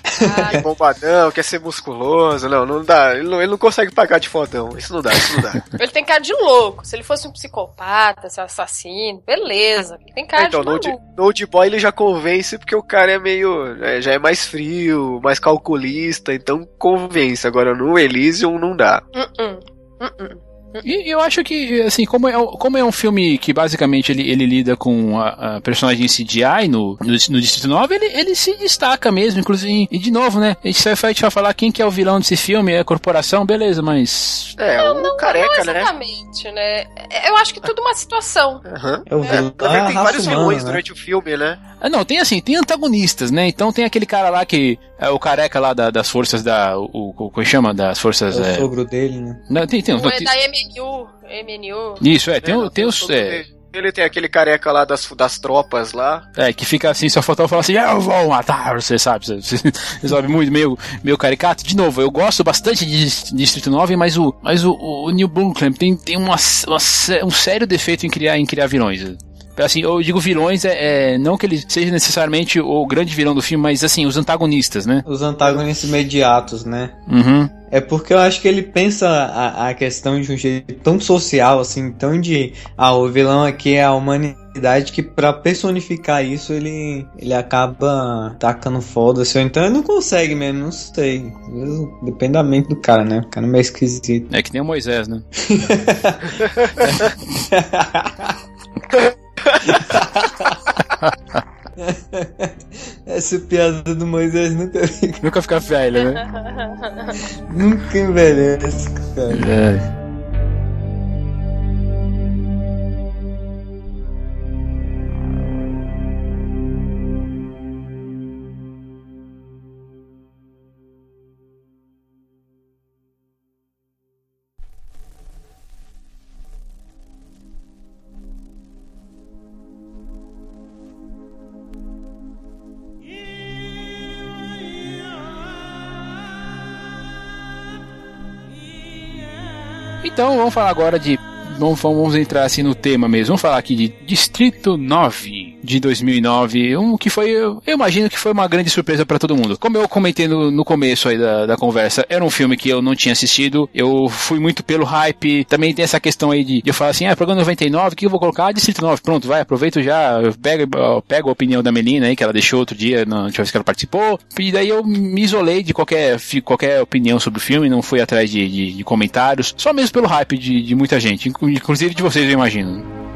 Speaker 3: É
Speaker 2: Ah,
Speaker 3: bombadão, quer ser musculoso. Não, não dá. Ele não, ele não consegue pagar de fodão. Isso não dá, isso não dá. [laughs]
Speaker 2: ele tem cara de louco. Se ele fosse um psicopata, se assassino, beleza. Ele tem cara
Speaker 3: então,
Speaker 2: de
Speaker 3: old,
Speaker 2: maluco.
Speaker 3: no old Boy ele já convence porque o cara é meio. é, já é mais frio, mais calculista, então convence. Agora no Elysium não dá.
Speaker 2: Uh-uh. Uh-uh.
Speaker 1: E eu acho que, assim, como é, como é um filme que basicamente ele, ele lida com a, a personagem CGI no, no, no Distrito 9, ele, ele se destaca mesmo, inclusive. E de novo, né? A gente vai, falar quem que é o vilão desse filme, é a corporação, beleza, mas.
Speaker 3: É, o
Speaker 2: Não,
Speaker 3: careca,
Speaker 2: não
Speaker 3: né?
Speaker 2: exatamente, né? Eu acho que tudo uma situação.
Speaker 4: O
Speaker 2: É,
Speaker 4: é
Speaker 3: verdade,
Speaker 4: a
Speaker 3: tem vários vilões
Speaker 4: né?
Speaker 3: durante o filme, né?
Speaker 1: Ah, não, tem assim, tem antagonistas, né? Então tem aquele cara lá que é o careca lá da- das forças da. O, o, como chama? Das forças.
Speaker 4: É o
Speaker 1: É,
Speaker 4: sogro dele, né?
Speaker 1: não, tem, tem,
Speaker 2: Um
Speaker 1: não,
Speaker 2: é
Speaker 1: tem-
Speaker 2: da MNU. MNU.
Speaker 1: Isso, é, tem,
Speaker 3: É,
Speaker 1: tem os. É.
Speaker 3: Ele tem aquele careca lá das, das tropas lá.
Speaker 1: É, que fica assim, só faltava falar assim, eu vou matar você, sabe? Você, sabe, [laughs] muito, meio, meio caricato. De novo, eu gosto bastante de Dis- Distrito 9, mas o, mas o, o Neil Blomkamp tem, tem uma, uma um sério defeito em criar, em criar vilões. Assim, eu digo vilões, é, é, não que ele seja necessariamente o grande vilão do filme, mas assim, os antagonistas, né?
Speaker 4: Os antagonistas imediatos, né?
Speaker 1: Uhum.
Speaker 4: É porque eu acho que ele pensa a, a questão de um jeito tão social, assim, tão de. Ah, o vilão aqui é a humanidade que pra personificar isso ele, ele acaba tacando foda-se. Ou então ele não consegue mesmo, não sei. Depende da mente do cara, né? O cara é meio esquisito.
Speaker 1: É que nem o Moisés, né? [laughs] [laughs] [laughs]
Speaker 4: Essa piada do Moisés nunca,
Speaker 1: Nunca fica velho, né?
Speaker 4: nunca envelhece, cara.
Speaker 1: É. Então vamos falar agora de vamos, vamos entrar assim no tema mesmo. Vamos falar aqui de Distrito 9 de 2009, um que foi, eu imagino que foi uma grande surpresa para todo mundo. Como eu comentei no, no começo aí da, da, conversa, era um filme que eu não tinha assistido, eu fui muito pelo hype, também tem essa questão aí de, de eu falar assim, ah, programa 99, o que eu vou colocar? Ah, Distrito 9, pronto, vai, aproveito já, pego, a opinião da Melina aí, que ela deixou outro dia, na última vez que ela participou, e daí eu me isolei de qualquer, qualquer opinião sobre o filme, não fui atrás de, de, de comentários, só mesmo pelo hype de, de muita gente, inclusive de vocês, eu imagino.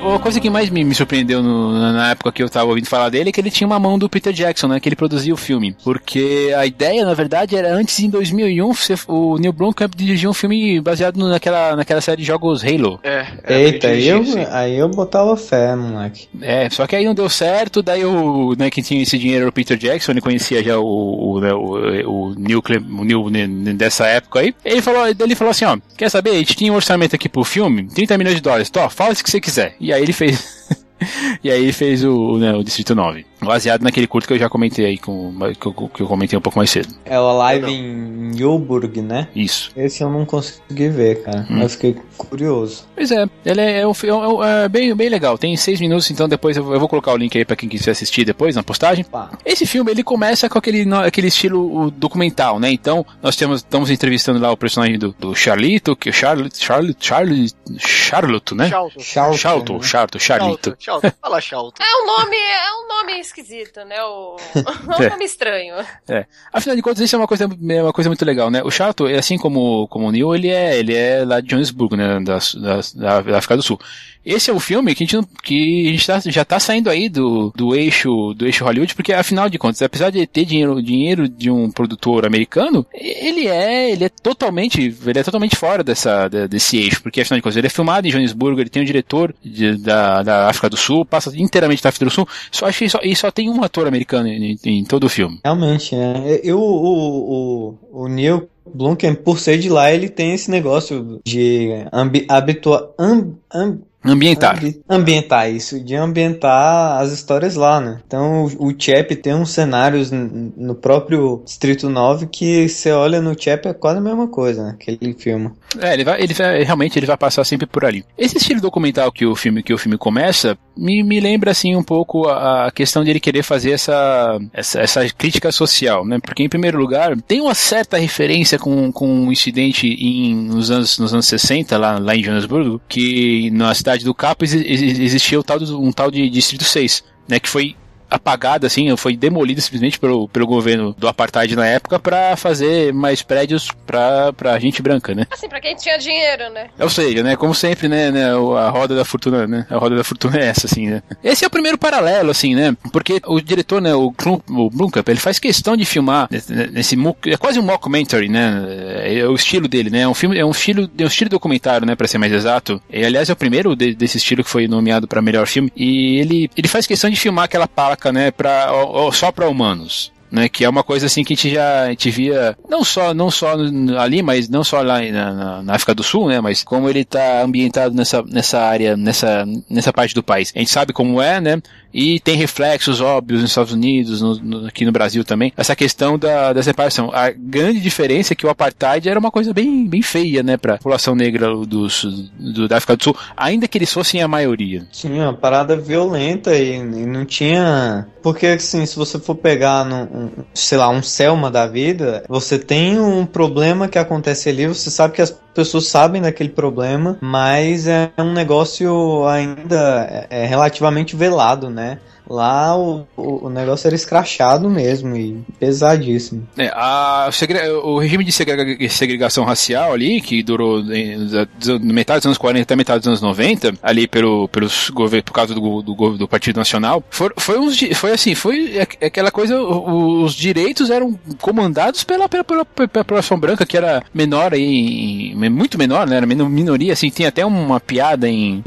Speaker 1: A coisa que mais me, me surpreendeu no, na época que eu tava ouvindo falar dele é que ele tinha uma mão do Peter Jackson, né? Que ele produzia o filme. Porque a ideia, na verdade, era antes, em 2001, o Neil Blomkamp dirigiu um filme baseado naquela, naquela série de jogos Halo.
Speaker 4: É. é Eita, aí eu, aí eu botava fé, moleque.
Speaker 1: É, só que aí não deu certo, daí o, né, quem tinha esse dinheiro era o Peter Jackson, ele conhecia já o, o, né, o, o, Neil, o Neil né, dessa época aí. Ele falou, ele falou assim, ó, quer saber, a gente tinha um orçamento aqui pro filme, 30 milhões de dólares, tó, fala o que você quiser. E aí ele fez [laughs] e aí ele fez o, né, o Distrito 9. Baseado naquele curto que eu já comentei aí, com, que, eu, que eu comentei um pouco mais cedo.
Speaker 4: É o Live em Newburgh, né?
Speaker 1: Isso.
Speaker 4: Esse eu não consegui ver, cara. Hum. Mas fiquei curioso.
Speaker 1: Pois é, ele é, é, é, é, bem, bem legal. Tem seis minutos, então depois eu, eu, vou colocar o link aí pra quem quiser assistir depois na postagem. Pá. Esse filme, ele começa com aquele, aquele estilo documental, né? Então, nós temos, estamos entrevistando lá o personagem do, do Charlito, que é Charlotte, Charlotte, Charlotte, Charlotte, né? Charlotte. Charlotte, Charlotte, Charlotte, Charlito.
Speaker 2: Fala Charlotte. É um nome, é um nome esquisito, né? O... [laughs] é um nome estranho.
Speaker 1: É. Afinal de contas, isso é uma coisa, é uma coisa muito legal, né? O Chato, assim como, como o Neil, ele é, ele é lá de Johannesburg, né? Da, da, da África do Sul. Esse é um filme que a gente, que a gente tá, já tá saindo aí do, do eixo do eixo Hollywood, porque afinal de contas, apesar de ter dinheiro, dinheiro de um produtor americano, ele é, ele é totalmente, ele é totalmente fora dessa, desse eixo, porque afinal de contas, ele é filmado em Johannesburg, ele tem um diretor de, da, da África do Sul, passa inteiramente da África do Sul, só acho que só, e só tem um ator americano em, em todo o filme.
Speaker 4: Realmente, é. Eu, o, o, o Neil Blomkamp, por ser de lá, ele tem esse negócio de ambi, habitua, amb, amb,
Speaker 1: Ambientar.
Speaker 4: Ambi ambientar isso, de ambientar as histórias lá, né? Então o, o Chap tem uns cenários no próprio Distrito 9 que você olha no Chap é quase a mesma coisa, né? Que ele filma.
Speaker 1: É, ele vai, ele vai, realmente ele vai passar sempre por ali. Esse estilo documental que o filme, que o filme começa, me, me lembra assim um pouco a, a questão de ele querer fazer essa, essa, essa, crítica social, né? Porque em primeiro lugar, tem uma certa referência com, com um incidente em, nos, anos, nos anos 60, lá, lá em Johannesburgo, que na cidade do Capo existia o tal, um tal de Distrito 6, né? Que foi apagada, assim, foi demolida simplesmente pelo, pelo governo do apartheid na época para fazer mais prédios pra, pra gente branca, né?
Speaker 2: Assim, pra quem tinha dinheiro, né?
Speaker 1: Ou seja, né, como sempre, né, né, a roda da fortuna, né, a roda da fortuna é essa, assim, né? Esse é o primeiro paralelo, assim, né, porque o diretor, né, o, o Blumkamp, ele faz questão de filmar nesse, é quase um mockumentary, né, é o estilo dele, né, é um filme, é um estilo, é um estilo documentário, né, para ser mais exato, e aliás é o primeiro de, desse estilo que foi nomeado para melhor filme, e ele, ele faz questão de filmar aquela pala né, pra, só para humanos né? Que é uma coisa assim que a gente já a gente via não só não só ali, mas não só lá na, na África do Sul, né? Mas como ele está ambientado nessa, nessa área, nessa, nessa parte do país. A gente sabe como é, né? E tem reflexos óbvios nos Estados Unidos, no, no, aqui no Brasil também. Essa questão da, da separação. A grande diferença é que o apartheid era uma coisa bem, bem feia, né? Para a população negra dos, do, da África do Sul, ainda que eles fossem a maioria.
Speaker 4: Tinha uma parada violenta e, e não tinha. Porque assim, se você for pegar no, sei lá, um Selma da vida, você tem um problema que acontece ali, você sabe que as pessoas sabem daquele problema, mas é um negócio ainda é, é relativamente velado, né? Lá o, o, negócio era escrachado mesmo e pesadíssimo.
Speaker 1: É, a, o regime de segregação racial ali, que durou metade dos anos 40 até metade dos anos 90, ali pelo, pelos governos, por causa do, do, do Partido Nacional, foi, foi, uns, foi assim, foi aquela coisa, os direitos eram comandados pela, pela, pela, pela população branca, que era menor aí, muito menor, né? Era minoria, assim, tem até uma piada em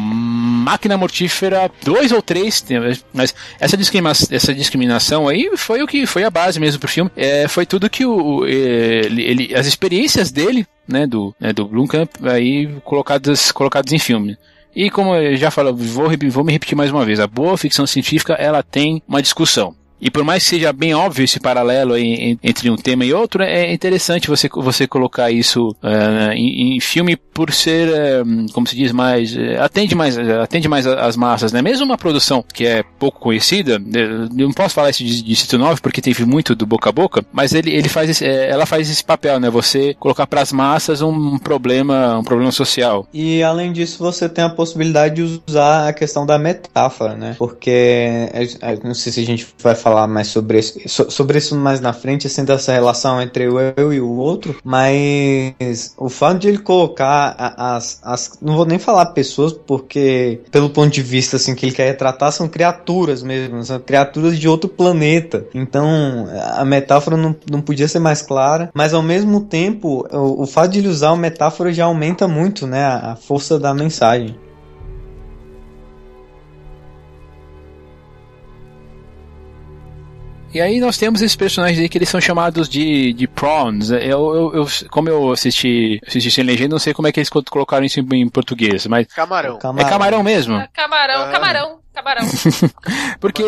Speaker 1: máquina mortífera 2 ou 3, mas essa, discrimina essa discriminação aí foi o que foi a base mesmo pro filme. É, foi tudo que o, ele, ele, as experiências dele, né, do, né, do Blomkamp aí colocadas, colocadas em filme. E como eu já falei, vou, vou me repetir mais uma vez, a boa ficção científica ela tem uma discussão. E por mais que seja bem óbvio esse paralelo em, entre um tema e outro, é interessante você, você colocar isso uh, em, em, filme por ser, uh, como se diz, mais. Uh, atende mais atende mais as massas, né? Mesmo uma produção que é pouco conhecida, não posso falar isso de Distrito 9 porque teve muito do boca a boca, mas ele, ele faz esse, ela faz esse papel, né? Você colocar para as massas um problema, um problema social.
Speaker 4: E além disso, você tem a possibilidade de usar a questão da metáfora, né? Porque não sei se a gente vai falar mais sobre isso, sobre isso mais na frente, assim, dessa relação entre o eu e o outro, mas o fato de ele colocar as, as não vou nem falar pessoas, porque pelo ponto de vista assim que ele quer retratar são criaturas mesmo, são criaturas de outro planeta. Então a metáfora não, não podia ser mais clara, mas ao mesmo tempo o, o fato de ele usar a metáfora já aumenta muito, né, a força da mensagem.
Speaker 1: E aí nós temos esses personagens aí que eles são chamados de, de prawns. Eu, eu, eu como eu assisti, assisti sem legenda, não sei como é que eles colocaram isso em, em português, mas...
Speaker 3: Camarão.
Speaker 1: É camarão mesmo? É
Speaker 2: camarão, ah. camarão. Camarão. [laughs]
Speaker 1: porque,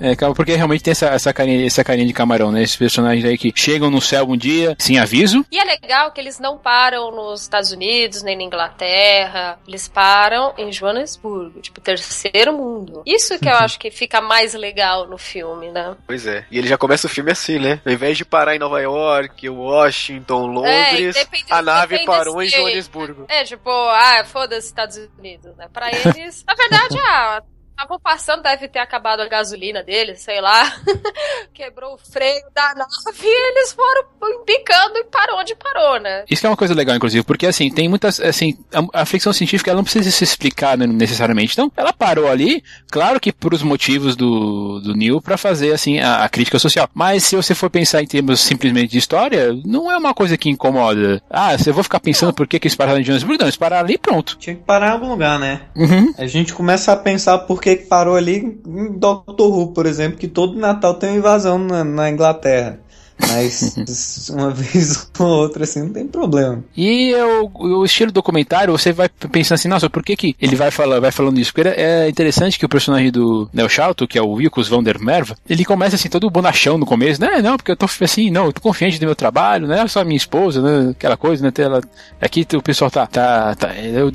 Speaker 1: é, porque realmente tem essa, essa, carinha, essa carinha de camarão, né? Esses personagens aí que chegam no céu um dia sem aviso.
Speaker 2: E é legal que eles não param nos Estados Unidos, nem na Inglaterra. Eles param em Joanesburgo, tipo, terceiro mundo. Isso que eu acho que fica mais legal no filme, né?
Speaker 3: Pois é. E ele já começa o filme assim, né? Ao invés de parar em Nova York, Washington, Londres, é, a nave parou em Joanesburgo.
Speaker 2: É, tipo, ah, foda-se Estados Unidos, né? Pra eles, na verdade, [laughs] ah, Estavam passando, deve ter acabado a gasolina deles, sei lá. [laughs] Quebrou o freio da nave e eles foram picando e parou onde parou, né?
Speaker 1: Isso é uma coisa legal, inclusive, porque assim, tem muitas. Assim, a, a ficção científica ela não precisa se explicar né, necessariamente. Então, ela parou ali, claro que por os motivos do, do Neil para fazer assim a, a, crítica social. Mas se você for pensar em termos simplesmente de história, não é uma coisa que incomoda. Ah, você vou ficar pensando não. por que, que eles pararam em Johannesburg? Não, eles pararam ali pronto.
Speaker 4: Tinha que parar em algum lugar, né? Uhum. A gente começa a pensar por que parou ali em Doctor Who, por exemplo, que todo Natal tem uma invasão na, na Inglaterra. Mas [laughs] uma vez ou outra assim não tem problema.
Speaker 1: E o, o estilo documentário, você vai pensando assim, nossa, por que, que ele vai, falar, vai falando isso? Porque é interessante que o personagem do Neo Shalto, que é o Wilkos van der Merve, ele começa assim, todo bonachão no começo, né? Não, porque eu tô assim, não, eu tô confiante do meu trabalho, não é só minha esposa, né? Aquela coisa, né? Ela, aqui o pessoal tá. tá, tá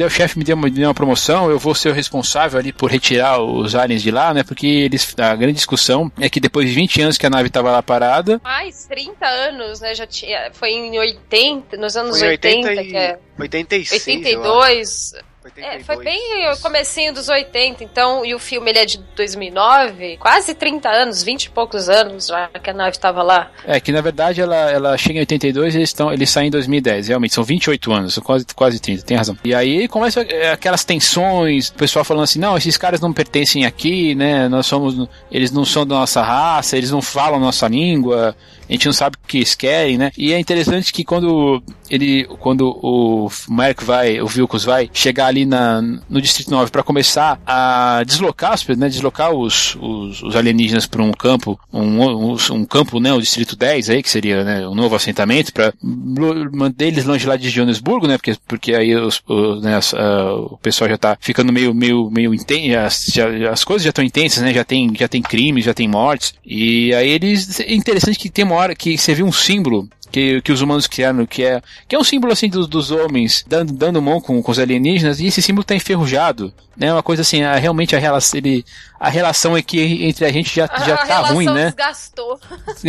Speaker 1: o chefe me deu uma, me deu uma promoção, eu vou ser o responsável ali por retirar os aliens de lá, né? Porque eles. A grande discussão é que depois de 20 anos que a nave tava lá parada.
Speaker 2: Mais 30 anos, né? Já tinha, foi em 80, nos anos foi 80, 80 e... que é
Speaker 3: 86,
Speaker 2: 82. É, foi bem o comecinho dos 80, então, e o filme ele é de 2009, quase 30 anos, 20 e poucos anos já que a nave estava lá.
Speaker 1: É, que na verdade ela, ela chega em 82 e eles, estão, eles saem em 2010, realmente, são 28 anos, são quase, quase 30, tem razão. E aí começa é, aquelas tensões, o pessoal falando assim, não, esses caras não pertencem aqui, né, nós somos, eles não são da nossa raça, eles não falam nossa língua, a gente não sabe o que eles querem, né? E é interessante que quando ele, quando o Mark vai, o Vilcos vai chegar ali na, no Distrito 9 para começar a deslocar, né, deslocar os, os, os alienígenas para um campo, um, um, um, campo, né, o Distrito 10 aí, que seria né, um novo assentamento, para manter eles longe lá de Johannesburgo, né, porque, porque aí os, os, né, as, o pessoal já tá ficando meio, meio, meio intenso, as, as coisas já estão intensas, né, já tem, já tem crimes, já tem mortes, e aí eles, é interessante que tem uma hora que você viu um símbolo que, que os humanos criaram, que é, que é um símbolo assim dos, dos homens dando, dando mão com, com os alienígenas, e esse símbolo está enferrujado. Né? Uma coisa assim, a, realmente a relação, ele, a relação é que entre a gente já, a, já tá ruim, né?
Speaker 2: Desgastou.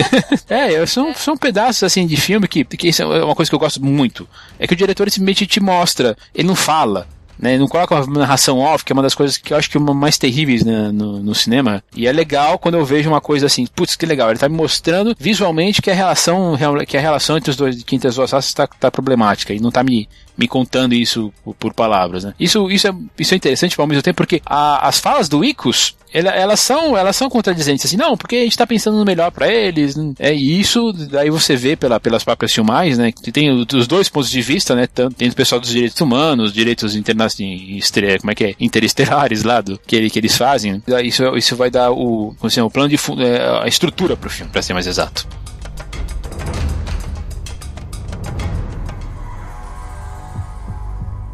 Speaker 2: [laughs]
Speaker 1: é, são, são pedaços assim de filme que, que isso é uma coisa que eu gosto muito. É que o diretor simplesmente te mostra, ele não fala né? Não coloca uma narração off, que é uma das coisas que eu acho que é uma mais terríveis né, no, no cinema. E é legal quando eu vejo uma coisa assim, putz, que legal, ele tá me mostrando visualmente que a relação, que a relação entre os dois, entre as duas raças tá, tá problemática e não tá me, me contando isso por, palavras, né? Isso, isso, é, isso é interessante ao mesmo tempo porque a, as falas do Icos, elas são elas são contradizentes assim não porque a gente está pensando no melhor para eles né? é isso daí você vê pela, pelas próprias filmagens né? Que tem os dois pontos de vista né? Tanto tem o pessoal dos direitos humanos direitos internacionais como é que é? Interestelares lá do que, que eles fazem. Isso isso vai dar o assim, o plano de é, a estrutura para o filme para ser mais exato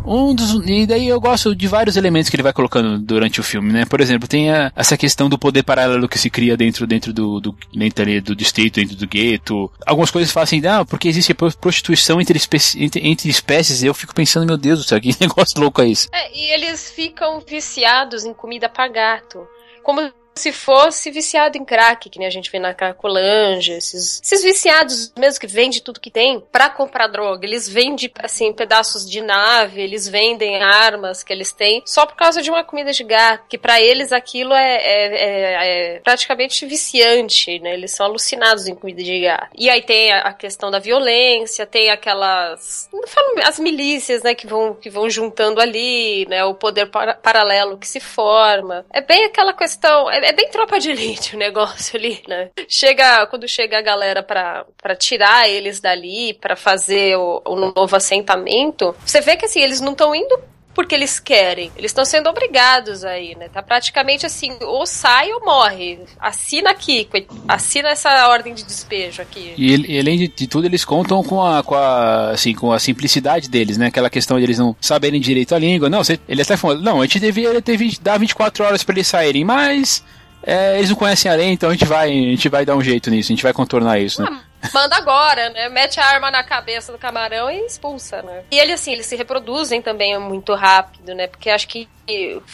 Speaker 1: Um dos, e daí eu gosto de vários elementos que ele vai colocando durante o filme, né? Por exemplo, tem a, essa questão do poder paralelo que se cria dentro, dentro do, do, dentro ali, do distrito, dentro do gueto. Algumas coisas falam assim, ah, porque existe prostituição entre, espécies, entre, entre espécies. Eu fico pensando, meu Deus do céu, que [laughs] negócio louco é esse?
Speaker 2: É, e eles ficam viciados em comida pra gato. Como se fosse viciado em crack, que nem a gente vê na Cracolândia, esses, esses viciados mesmo que vendem tudo que tem para comprar droga. Eles vendem, assim, pedaços de nave, eles vendem armas que eles têm só por causa de uma comida de gato, que para eles aquilo é, é, é, é, praticamente viciante, né? Eles são alucinados em comida de gato. E aí tem a, a questão da violência, tem aquelas. Não falo, as milícias, né, que vão, que vão juntando ali, né? O poder para, paralelo que se forma. É bem aquela questão. É, é bem tropa de elite [laughs] o negócio ali, né? Chega, quando chega a galera pra, pra tirar eles dali, para fazer o, o novo assentamento, você vê que assim, eles não estão indo porque eles querem. Eles estão sendo obrigados aí, né? Tá praticamente assim, ou sai ou morre. Assina aqui, assina essa ordem de despejo aqui.
Speaker 1: E, e além de, de, tudo, eles contam com a, com a, assim, com a simplicidade deles, né? Aquela questão de eles não saberem direito a língua. Não, você, ele até falou, não, a gente devia ter 20, dar 24 horas para eles saírem, mas é, eles não conhecem a lei, então a gente vai, a gente vai dar um jeito nisso, a gente vai contornar isso, né?
Speaker 2: Manda agora, né? Mete a arma na cabeça do camarão e expulsa, né? E ele, assim, eles se reproduzem também muito rápido, né? Porque acho que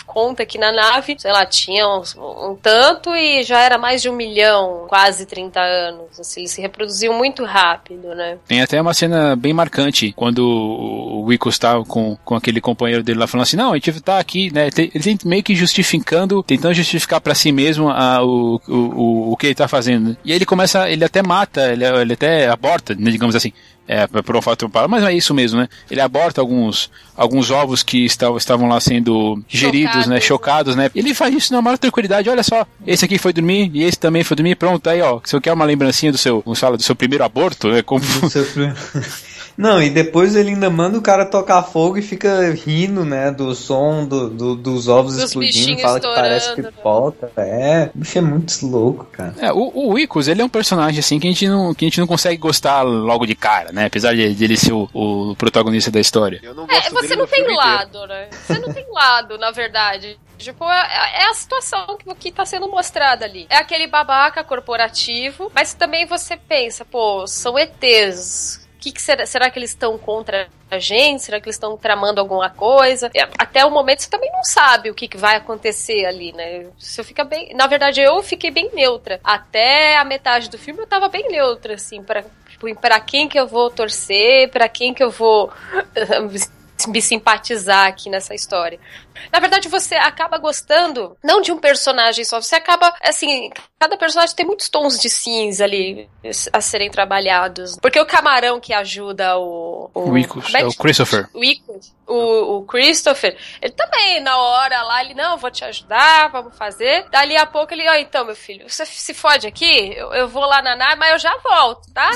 Speaker 2: conta que na nave, sei lá, tinha um, tanto e já era mais de um milhão, quase 30 anos. Assim, eles se reproduziam muito rápido, né?
Speaker 1: Tem até uma cena bem marcante quando o Wico está com, com aquele companheiro dele lá falando assim: não, a gente tá aqui, né? Ele tem meio que justificando, tentando justificar para si mesmo a, o, o, o, que ele tá fazendo. E aí ele começa, ele até mata, ele, ele até aborta, né, digamos assim. É, por um fato mas é isso mesmo, né? Ele aborta alguns, alguns ovos que estavam, estavam lá sendo geridos, Chocados. né? Chocados, né? Ele faz isso na maior tranquilidade. Olha só, esse aqui foi dormir e esse também foi dormir. Pronto, aí ó. Se você quer uma lembrancinha do seu, fala, do seu primeiro aborto, né? Como... [laughs]
Speaker 4: Não, e depois ele ainda manda o cara tocar fogo e fica rindo, né, do som do, do dos ovos dos explodindo, fala que parece pipoca. É, o bicho é muito louco, cara.
Speaker 1: É, o, o Icos, ele é um personagem assim que a gente não, que a gente não consegue gostar logo de cara, né? Apesar de, de ele ser o, o protagonista da história.
Speaker 2: é, você não tem lado, né? Você não tem lado, na verdade. Tipo, é, é, a situação que, que tá sendo mostrada ali. É aquele babaca corporativo, mas também você pensa, pô, são ETs que, que será, será que eles estão contra a gente? Será que eles estão tramando alguma coisa? Até o momento você também não sabe o que, que vai acontecer ali, né? Você fica bem. Na verdade, eu fiquei bem neutra. Até a metade do filme eu tava bem neutra, assim, para tipo, pra quem que eu vou torcer, para quem que eu vou [laughs] me simpatizar aqui nessa história. Na verdade, você acaba gostando não de um personagem só, você acaba, assim, cada personagem tem muitos tons de cinza ali a serem trabalhados. Porque o camarão que ajuda o.
Speaker 1: O, o, Icos, é, é o Christopher.
Speaker 2: O Icos, o, o Christopher, ele também, na hora lá, ele, não, vou te ajudar, vamos fazer. Dali a pouco ele, ó, oh, então, meu filho, você se fode aqui, eu, eu vou lá na nave, mas eu já volto, tá?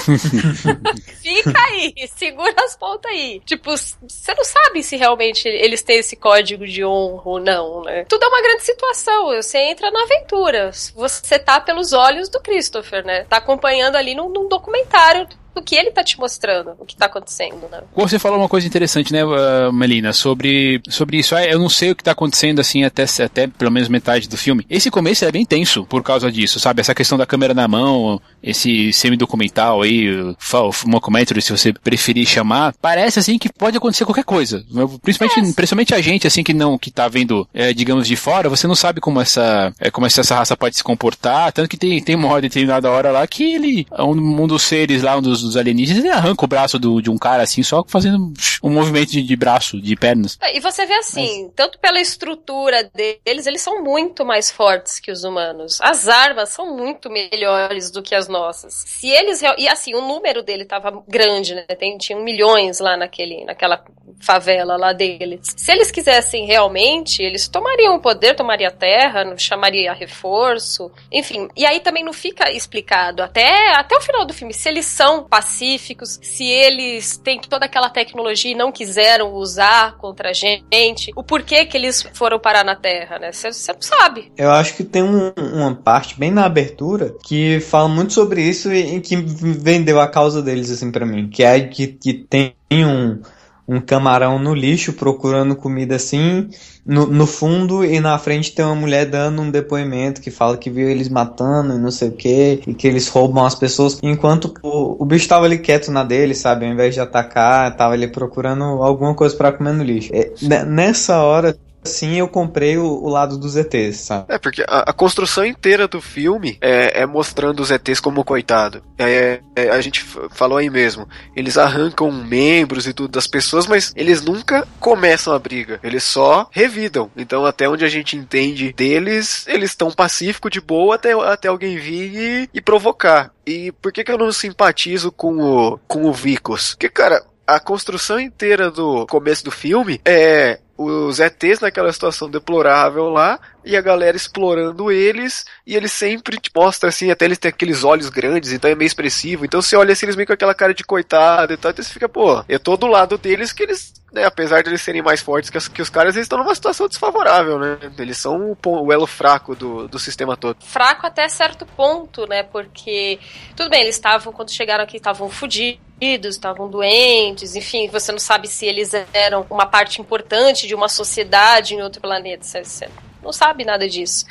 Speaker 2: [laughs] Fica aí, segura as pontas aí. Tipo, você não sabe se realmente eles têm esse código de honra ou não, né? Tudo é uma grande situação, você entra na aventura, você tá pelos olhos do Christopher, né? Tá acompanhando ali num, num documentário do que ele tá te mostrando, o que tá acontecendo, né?
Speaker 1: Você falou uma coisa interessante, né, uh, Melina, sobre, sobre isso. Ah, eu não sei o que tá acontecendo, assim, até, até pelo menos metade do filme. Esse começo é bem tenso por causa disso, sabe? Essa questão da câmera na mão, esse semi-documental aí, um documentary, se você preferir chamar, parece, assim, que pode acontecer qualquer coisa. Principalmente, é. principalmente a gente, assim, que não, que tá vendo, é, digamos, de fora, você não sabe como essa, é, como essa raça pode se comportar, tanto que tem, tem uma hora determinada hora lá que ele, um, um dos seres lá, um dos dos alienígenas, ele arranca o braço do, de um cara assim, só fazendo um movimento de, de braço, de pernas.
Speaker 2: É, e você vê assim, Mas... tanto pela estrutura deles, eles são muito mais fortes que os humanos. As armas são muito melhores do que as nossas. Se eles. E assim, o número dele tava grande, né? Tem, tinham milhões lá naquele, naquela favela lá deles. Se eles quisessem realmente, eles tomariam o poder, tomariam a terra, chamaria reforço, enfim. E aí também não fica explicado até, até o final do filme se eles são pacíficos, se eles têm toda aquela tecnologia e não quiseram usar contra a gente, o porquê que eles foram parar na Terra, né? Você não sabe.
Speaker 4: Eu acho que tem um, uma parte bem na abertura que fala muito sobre isso e, e que vendeu a causa deles, assim, para mim. Que é que, que tem um um camarão no lixo procurando comida assim, no, no fundo e na frente tem uma mulher dando um depoimento que fala que viu eles matando e não sei o que, e que eles roubam as pessoas, enquanto o, o bicho tava ali quieto na dele, sabe, ao invés de atacar, tava ali procurando alguma coisa para comer no lixo. É, nessa hora Sim, eu comprei o, o, lado dos ETs, sabe?
Speaker 3: É, porque a, a construção inteira do filme é, é, mostrando os ETs como coitado. É, é, a gente falou aí mesmo. Eles arrancam membros e tudo das pessoas, mas eles nunca começam a briga. Eles só revidam. Então, até onde a gente entende deles, eles estão pacíficos, de boa, até, até alguém vir e, e provocar. E por que, que eu não simpatizo com o, com o Vicos? Porque, cara, a construção inteira do começo do filme é os ETs naquela situação deplorável lá, e a galera explorando eles, e eles sempre te mostram assim, até eles têm aqueles olhos grandes, então é meio expressivo. Então você olha assim, eles meio com aquela cara de coitado e tal, então você fica, pô, eu tô do lado deles que eles, né, apesar de eles serem mais fortes que, que os caras, eles estão numa situação desfavorável, né? Eles são o, o elo fraco do, do sistema todo.
Speaker 2: Fraco até certo ponto, né? Porque, tudo bem, eles estavam, quando chegaram aqui, estavam fodidos estavam doentes, enfim, você não sabe se eles eram uma parte importante de uma sociedade em outro planeta. Você não sabe nada disso.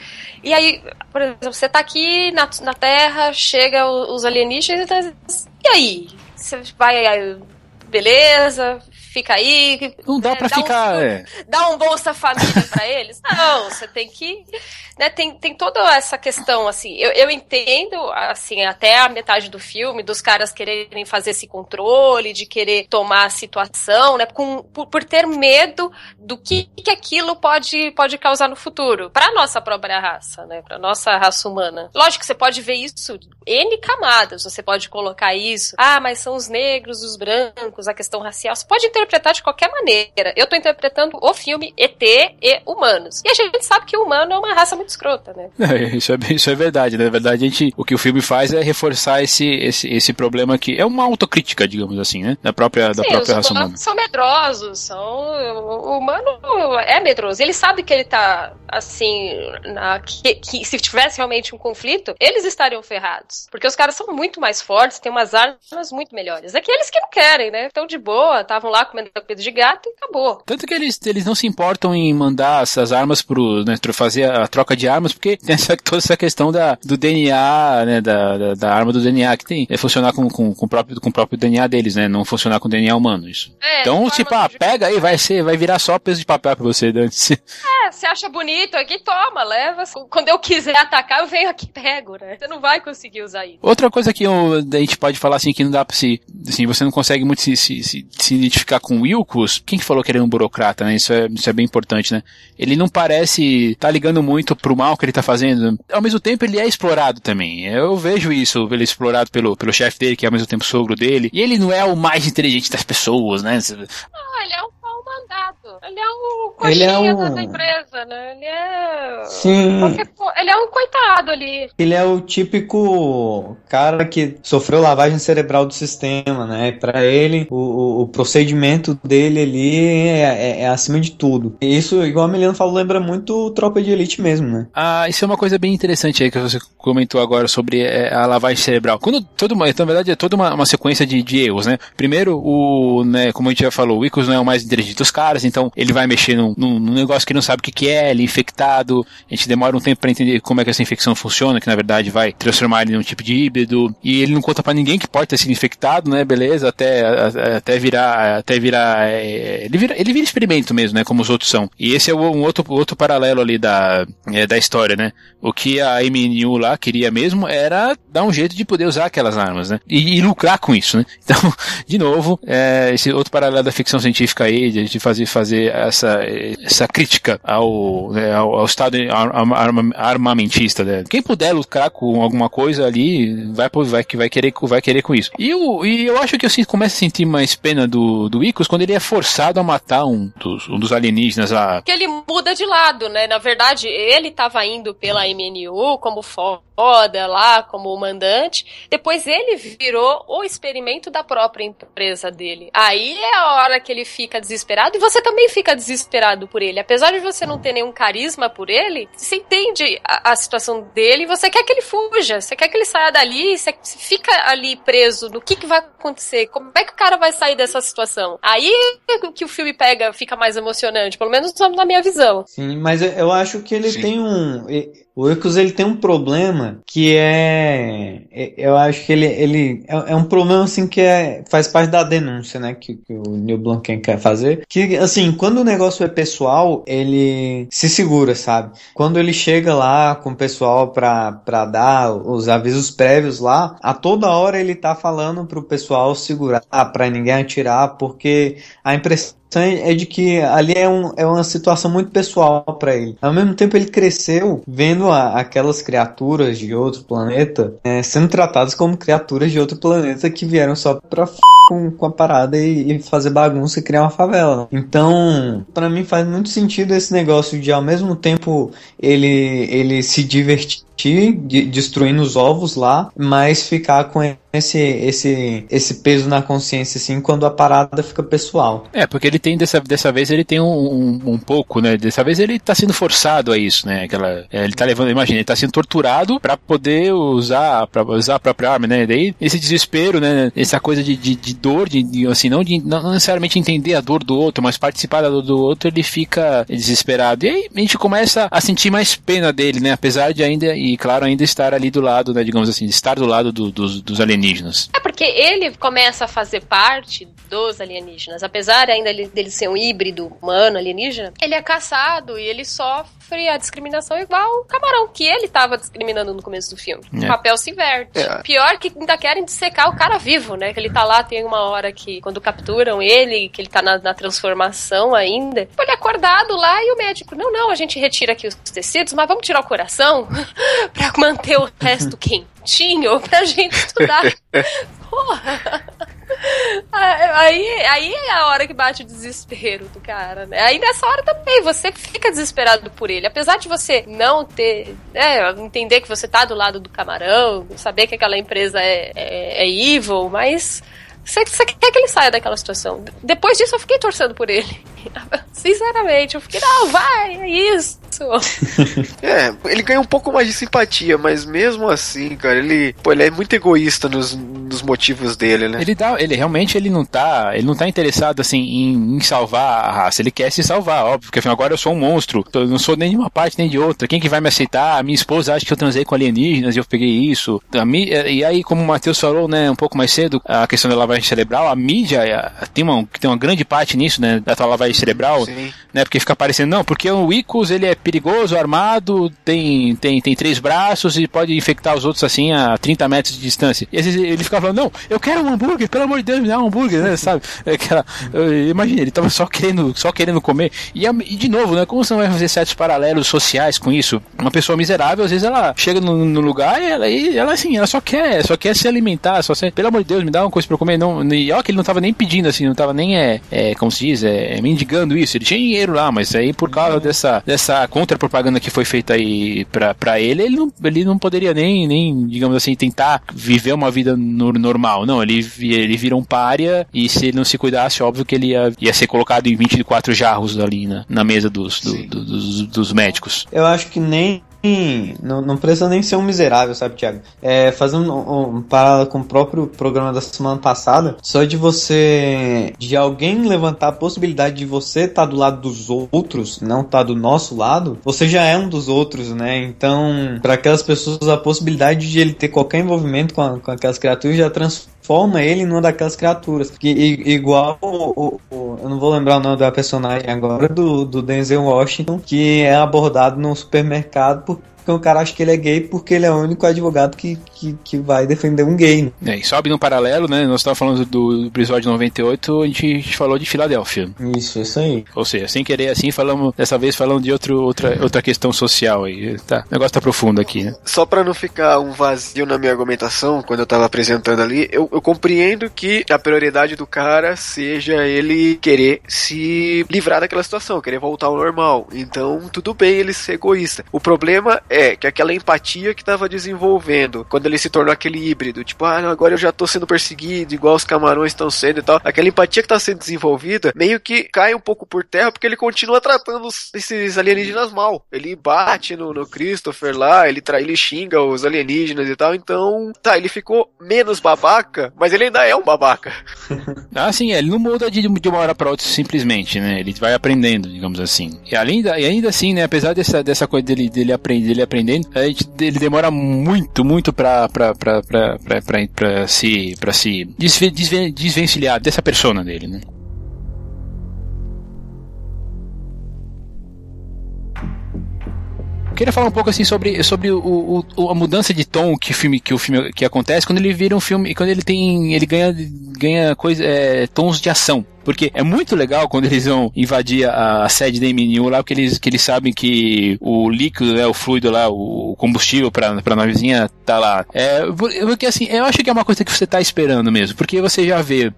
Speaker 2: E aí, por exemplo, você tá aqui na, na Terra, chega os alienígenas e aí? Você vai. Beleza, fica aí.
Speaker 1: Não dá é, pra
Speaker 2: dá
Speaker 1: ficar.
Speaker 2: Um,
Speaker 1: é.
Speaker 2: Dá um Bolsa Família pra eles? [laughs] Não, você tem que. Né, tem, tem toda essa questão, assim. Eu, eu entendo, assim, até a metade do filme, dos caras quererem fazer esse controle, de querer tomar a situação, né? Com, por, por ter medo do que, que aquilo pode, pode causar no futuro. Pra nossa própria raça, né? Pra nossa raça humana. Lógico que você pode ver isso N camadas. Você pode colocar isso. Ah, mas são os negros, os brancos, a questão racial. Você pode interpretar de qualquer maneira. Eu tô interpretando o filme ET e humanos. E a gente sabe que o humano é uma raça muito escrota, né? [laughs]
Speaker 1: É, isso, é, isso é verdade. Né? Na verdade, a gente, o que o filme faz é reforçar esse, esse, esse problema que é uma autocrítica, digamos assim, né? Da própria, da Sim, própria raça humana.
Speaker 2: são medrosos, são... O humano é medroso. Ele sabe que ele tá, assim, na, que, que se tivesse realmente um conflito, eles estariam ferrados. Porque os caras são muito mais fortes, têm umas armas muito melhores. Aqueles que não querem, né? Estão de boa, estavam lá comendo comida de gato e acabou.
Speaker 1: Tanto que eles, eles não se importam em mandar essas armas pro, né, fazer a troca de armas, porque [laughs] tem essa, toda essa questão da, do DNA, né, da, da, da arma do DNA, que tem, é funcionar com, com, com, o próprio, com o próprio DNA deles, né, não funcionar com o DNA humano, isso. É, então, tipo, ah, pega aí, vai ser, vai virar só peso de papel pra você, antes.
Speaker 2: É, você acha bonito aqui, toma, leva. Quando eu quiser atacar, eu venho aqui e pego, né? Você não vai conseguir usar isso.
Speaker 1: Outra coisa que eu, a gente pode falar assim, que não dá pra se, assim, você não consegue muito se, se, se, se identificar com o Wilkos, quem que falou que ele é um burocrata, né? Isso é, isso é bem importante, né? Ele não parece tá ligando muito pro mal que ele tá fazendo. Ao mesmo tempo, ele é explorado também. Eu vejo isso, ele é explorado pelo, pelo chefe dele, que é ao mesmo tempo sogro dele. E ele não é o mais inteligente das pessoas, né?
Speaker 2: Ah, ele é um pau mandado. Ele é o coxinha ele é um... da empresa, né? Ele é...
Speaker 4: Sim.
Speaker 2: Ele é um coitado ali.
Speaker 4: Ele é o típico cara que sofreu lavagem cerebral do sistema, né? Para ele, o, o, procedimento dele ali é, é, é, acima de tudo. E isso, igual a Melina falou, lembra muito Tropa de Elite mesmo, né?
Speaker 1: Ah, isso é uma coisa bem interessante aí que você comentou agora sobre é, a lavagem cerebral. Quando toda uma, então, na verdade, é toda uma, uma sequência de, de, erros, né? Primeiro, o, né, como a gente já falou, o Icos não é o mais inteligente dos caras, então ele vai mexer num, num, num negócio que não sabe o que, que é, ele é infectado, a gente demora um tempo para entender como é que essa infecção funciona, que na verdade vai transformar ele num tipo de híbrido, e ele não conta para ninguém que pode ter sido infectado, né? Beleza, até, até virar, até virar, é, ele vira, ele vira experimento mesmo, né? Como os outros são. E esse é um outro, outro paralelo ali da, é, da história, né? O que a MNU lá queria mesmo era dar um jeito de poder usar aquelas armas, né? E, e lucrar com isso, né? [laughs] Então, de novo, é, esse outro paralelo da ficção científica aí, de fazer, fazer essa, essa crítica ao, né, ao, ao, Estado armamentista, né? Quem puder lucrar com alguma coisa ali, vai, vai, vai, querer, vai querer com isso. E eu, e eu acho que eu começo a sentir mais pena do, do Icos quando ele é forçado a matar um dos, um dos alienígenas lá.
Speaker 2: Que ele muda de lado, né? Na verdade, ele estava indo pela MNU como foda lá, como mandante. Depois ele virou o experimento da própria empresa dele. Aí é a hora que ele fica desesperado. E você também também fica desesperado por ele. Apesar de você não ter nenhum carisma por ele, você entende a, a situação dele e você quer que ele fuja, você quer que ele saia dali, você fica ali preso no que, que vai acontecer, como é que o cara vai sair dessa situação. Aí que o filme pega, fica mais emocionante, pelo menos na minha visão.
Speaker 4: Sim, mas eu acho que ele Sim. tem um. O Ecos ele tem um problema que é, é, eu acho que ele, ele é, é, um problema assim que é, faz parte da denúncia, né, que, que o Neil Blomkamp quer fazer, que assim, quando o negócio é pessoal, ele se segura, sabe? Quando ele chega lá com o pessoal pra, dar os avisos prévios lá, a toda hora ele tá falando pro pessoal segurar, pra ninguém atirar, porque a impressão é de que ali é, um, é uma situação muito pessoal para ele. Ao mesmo tempo, ele cresceu vendo a, aquelas criaturas de outro planeta é, sendo tratadas como criaturas de outro planeta que vieram só pra f com, com a parada e, e, fazer bagunça e criar uma favela. Então, para mim faz muito sentido esse negócio de ao mesmo tempo ele, ele se divertir de, destruindo os ovos lá, mas ficar com esse, esse, esse peso na consciência, assim, quando a parada fica pessoal.
Speaker 1: É, porque ele tem, dessa, dessa vez, ele tem um, um, um pouco, né? Dessa vez ele tá sendo forçado a isso, né? Aquela, é, ele tá levando, imagina, ele tá sendo torturado para poder usar, para usar a própria arma, né? Daí, esse desespero, né? Essa coisa de, de, de dor, de, de, assim, não, de, não necessariamente entender a dor do outro, mas participar da dor do outro, ele fica desesperado. E aí a gente começa a sentir mais pena dele, né? Apesar de ainda e claro, ainda estar ali do lado, né, digamos assim, estar do lado do, dos, dos alienígenas.
Speaker 2: É porque ele começa a fazer parte dos alienígenas, apesar ainda dele ser um híbrido humano alienígena, ele é caçado e ele sofre a discriminação igual o camarão, que ele estava discriminando no começo do filme. É. O papel se inverte. É. Pior que ainda querem dissecar o cara vivo, né? Que ele tá lá, tem uma hora que, quando capturam ele, que ele tá na, na transformação ainda, ele é acordado lá e o médico, não, não, a gente retira aqui os tecidos, mas vamos tirar o coração [laughs] pra manter o resto [laughs] quentinho [laughs] pra gente estudar. Porra! Aí, aí é a hora que bate o desespero do cara, né? Aí nessa hora também você fica desesperado por ele. Apesar de você não ter, né, entender que você tá do lado do camarão, saber que aquela empresa é, é, é evil, mas você quer que ele saia daquela situação. Depois disso eu fiquei torcendo por ele. [laughs] Sinceramente, eu fiquei, não, vai, é isso. [laughs]
Speaker 3: é, ele ganha um pouco mais de simpatia, mas mesmo assim, cara, ele, pô, ele é muito egoísta nos, nos motivos dele, né?
Speaker 1: Ele dá, ele realmente ele não tá, ele não tá interessado assim em, em, salvar a raça, ele quer se salvar, óbvio, porque afinal agora eu sou um monstro, eu não sou nem de uma parte nem de outra. Quem que vai me aceitar? A minha esposa acha que eu transei com alienígenas e eu peguei isso. e aí, como o Matheus falou, né, um pouco mais cedo, a questão da lavagem cerebral, a mídia tem uma, tem uma grande parte nisso, né, da tua lavagem cerebral, Sim. né, porque fica parecendo, não, porque o Icos, ele é perigoso, armado, tem, tem, tem três braços e pode infectar os outros assim a 30 metros de distância. E às vezes ele ficava falando, não, eu quero um hambúrguer, pelo amor de Deus, me dá um hambúrguer, né, sabe? É aquela, imagina, ele tava só querendo, só querendo comer. E, e, de novo, né, como você não vai fazer certos paralelos sociais com isso? Uma pessoa miserável, às vezes ela chega no, no lugar e ela, e ela assim, ela só quer, só quer se alimentar, só se, pelo amor de Deus, me dá uma coisa pra comer, não, e ó que ele não tava nem pedindo assim, não tava nem, é, é como se diz, é, mendigando isso, ele tinha dinheiro lá, mas aí por causa dessa, dessa contra-propaganda que foi feita aí pra, pra ele, ele não, ele não poderia nem, nem, digamos assim, tentar viver uma vida no, normal. Não, ele, ele vira um pária e se ele não se cuidasse, óbvio que ele ia, ia ser colocado em 24 jarros ali na, na mesa dos, do, do, dos, dos médicos.
Speaker 4: Eu acho que nem não, não precisa nem ser um miserável, sabe, Thiago? É, fazendo um, um paralelo com o próprio programa da semana passada, só de você, de alguém levantar a possibilidade de você estar tá do lado dos outros, não estar tá do nosso lado, você já é um dos outros, né? Então, para aquelas pessoas, a possibilidade de ele ter qualquer envolvimento com, a, com aquelas criaturas já transforma ele numa daquelas criaturas. Que, igual o, o, eu não vou lembrar o nome da personagem agora, do, do Denzel Washington, que é abordado num supermercado por porque o cara acha que ele é gay porque ele é o único advogado que, que, que vai defender um gay.
Speaker 1: Né? É, e sobe no paralelo, né? Nós estávamos falando do, episódio 98, a gente, a gente falou de Filadélfia.
Speaker 4: Isso, isso aí.
Speaker 1: Ou seja, sem querer assim, falamos, dessa vez falando de outro, outra, outra questão social aí. Tá, o negócio tá profundo aqui, né?
Speaker 3: Só para não ficar um vazio na minha argumentação, quando eu tava apresentando ali, eu, eu compreendo que a prioridade do cara seja ele querer se livrar daquela situação, querer voltar ao normal. Então, tudo bem ele ser egoísta. O problema é é, que aquela empatia que tava desenvolvendo quando ele se tornou aquele híbrido, tipo, ah, não, agora eu já tô sendo perseguido, igual os camarões estão sendo e tal. Aquela empatia que tá sendo desenvolvida meio que cai um pouco por terra porque ele continua tratando esses alienígenas mal. Ele bate no, no Christopher lá, ele, tra ele xinga os alienígenas e tal, então, tá, ele ficou menos babaca, mas ele ainda é um babaca. [laughs]
Speaker 1: ah, sim, ele não muda de, de uma hora pra outra simplesmente, né? Ele vai aprendendo, digamos assim. E, além da, e ainda assim, né, apesar dessa, dessa coisa dele, dele, aprender, dele aprendendo, a gente, ele demora muito, muito pra, pra, pra, pra, pra, pra, pra se, pra se desvencilhar dessa persona dele, né? Queria falar um pouco assim sobre, sobre o, o, a mudança de tom que o filme que o filme que acontece quando ele vira um filme quando ele tem ele ganha ganha coisa é, tons de ação porque é muito legal quando eles vão invadir a, a sede da MNU lá, porque eles, que eles sabem que o líquido, né, o fluido lá, o combustível pra, pra navezinha tá lá. É, porque assim, eu acho que é uma coisa que você tá esperando mesmo, porque você já vê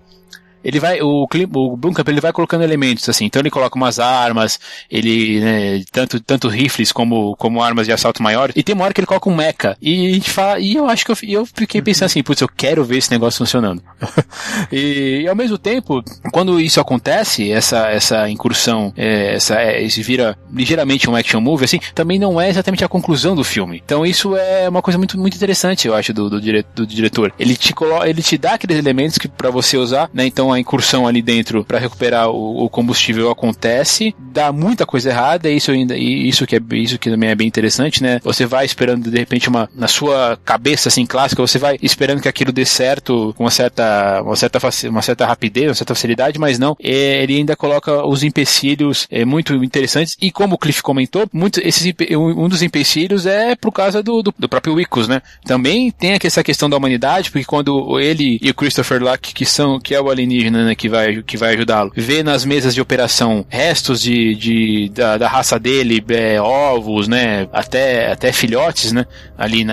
Speaker 1: ele vai, o, o Blomkamp, ele vai colocando elementos, assim, então ele coloca umas armas, ele, né, tanto, tanto rifles como, como armas de assalto maiores, e tem uma hora que ele coloca um mecha, e a gente fala, e eu acho que eu, eu fiquei pensando assim, putz, eu quero ver esse negócio funcionando. [laughs] e, e, ao mesmo tempo, quando isso acontece, essa, essa incursão, é, essa, é, esse vira ligeiramente um action movie, assim, também não é exatamente a conclusão do filme. Então isso é uma coisa muito, muito interessante, eu acho, do, do, dire, do diretor. Ele te coloca, ele te dá aqueles elementos que para você usar, né, então a incursão ali dentro para recuperar o, o, combustível acontece, dá muita coisa errada, isso ainda isso que é isso que também é bem interessante, né? Você vai esperando de repente uma na sua cabeça assim clássica, você vai esperando que aquilo dê certo com uma certa uma certa uma certa rapidez, uma certa facilidade, mas não, é, ele ainda coloca os empecilhos é, muito interessantes e como o Cliff comentou, muito esses um dos empecilhos é por causa do, do, do próprio Wicos, né? Também tem essa questão da humanidade, porque quando ele e o Christopher Luck, que são que é o alienígena né, que vai, que vai ajudá-lo, vê nas mesas de operação restos de, de da, da raça dele, é, ovos, né, até, até filhotes, né, ali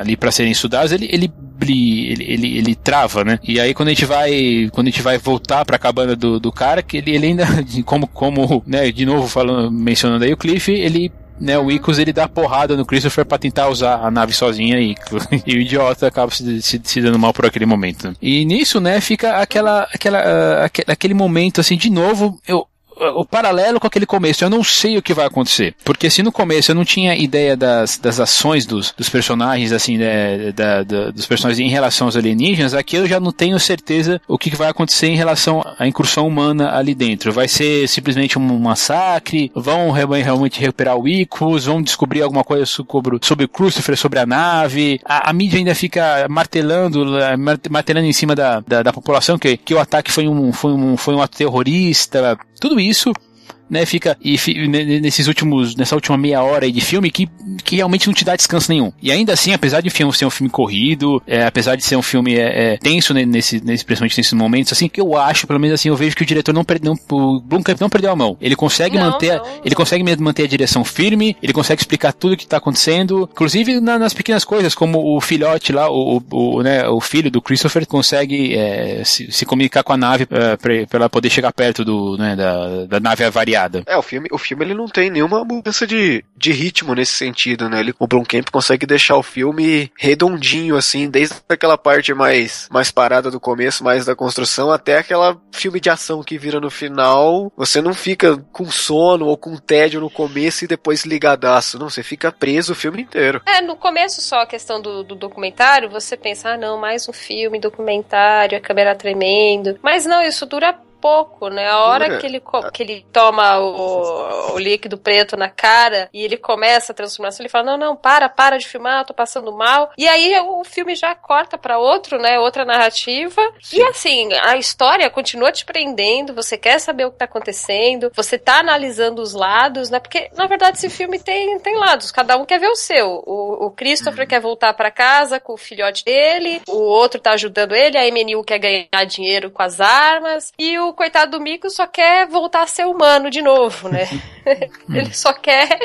Speaker 1: ali para serem estudados, ele, ele ele, ele, ele, trava, né? E aí quando a gente vai, quando a gente vai voltar para a cabana do, do cara, que ele, ele ainda, [laughs] como, como, né, de novo falando, mencionando aí o Cliff, ele né, o Icos ele dá porrada no Christopher para tentar usar a nave sozinha e, [laughs] e o idiota acaba se, se, se, dando mal por aquele momento. E nisso, né, fica aquela, aquela, uh, aquele momento assim, de novo, eu, o paralelo com aquele começo. Eu não sei o que vai acontecer. Porque se no começo eu não tinha ideia das, das ações dos, dos personagens, assim, né, da, da, dos personagens em relação aos alienígenas, aqui eu já não tenho certeza o que vai acontecer em relação à incursão humana ali dentro. Vai ser simplesmente um massacre? Vão realmente recuperar o Icos? Vão descobrir alguma coisa sobre, sobre o Christopher, sobre a nave? A, a mídia ainda fica martelando, martelando em cima da, da, da população que, que o ataque foi um, foi um, foi um ato terrorista. Tudo isso né, fica e nesses últimos nessa última meia hora aí de filme que, que realmente não te dá descanso nenhum. E ainda assim, apesar de o filme ser um filme corrido, é, apesar de ser um filme é, é, tenso né, nesse, nesse principalmente nesses momentos, assim, que eu acho, pelo menos assim, eu vejo que o diretor não perdeu, o Blumkamp não perdeu a mão. Ele consegue não, manter, não. ele consegue manter a direção firme, ele consegue explicar tudo o que está acontecendo, inclusive na, nas pequenas coisas, como o filhote lá, o, o, né, o filho do Christopher consegue é, se, se, comunicar com a nave é, para ela poder chegar perto do, né, da, da nave avariada
Speaker 3: é, o filme, o filme ele não tem nenhuma mudança de, de ritmo nesse sentido, né? Ele, o Blomkamp consegue deixar o filme redondinho, assim, desde aquela parte mais, mais parada do começo, mais da construção, até aquela filme de ação que vira no final. Você não fica com sono ou com tédio no começo e depois ligadaço. Não, você fica preso o filme inteiro.
Speaker 2: É, no começo só a questão do, do documentário, você pensa, ah, não, mais um filme, documentário, a câmera tremendo. Mas não, isso dura pouco, né? A hora que ele, que ele toma o, o líquido preto na cara e ele começa a transformação, ele fala: Não, não, para, para de filmar, eu tô passando mal. E aí o filme já corta para outro, né? Outra narrativa. Sim. E assim, a história continua te prendendo, você quer saber o que tá acontecendo, você tá analisando os lados, né? Porque, na verdade, esse filme tem, tem lados, cada um quer ver o seu. O, o Christopher uhum. quer voltar para casa com o filhote dele, o outro tá ajudando ele, a MNU quer ganhar dinheiro com as armas, e o o coitado do Mico só quer voltar a ser humano de novo, né? [laughs] Ele só quer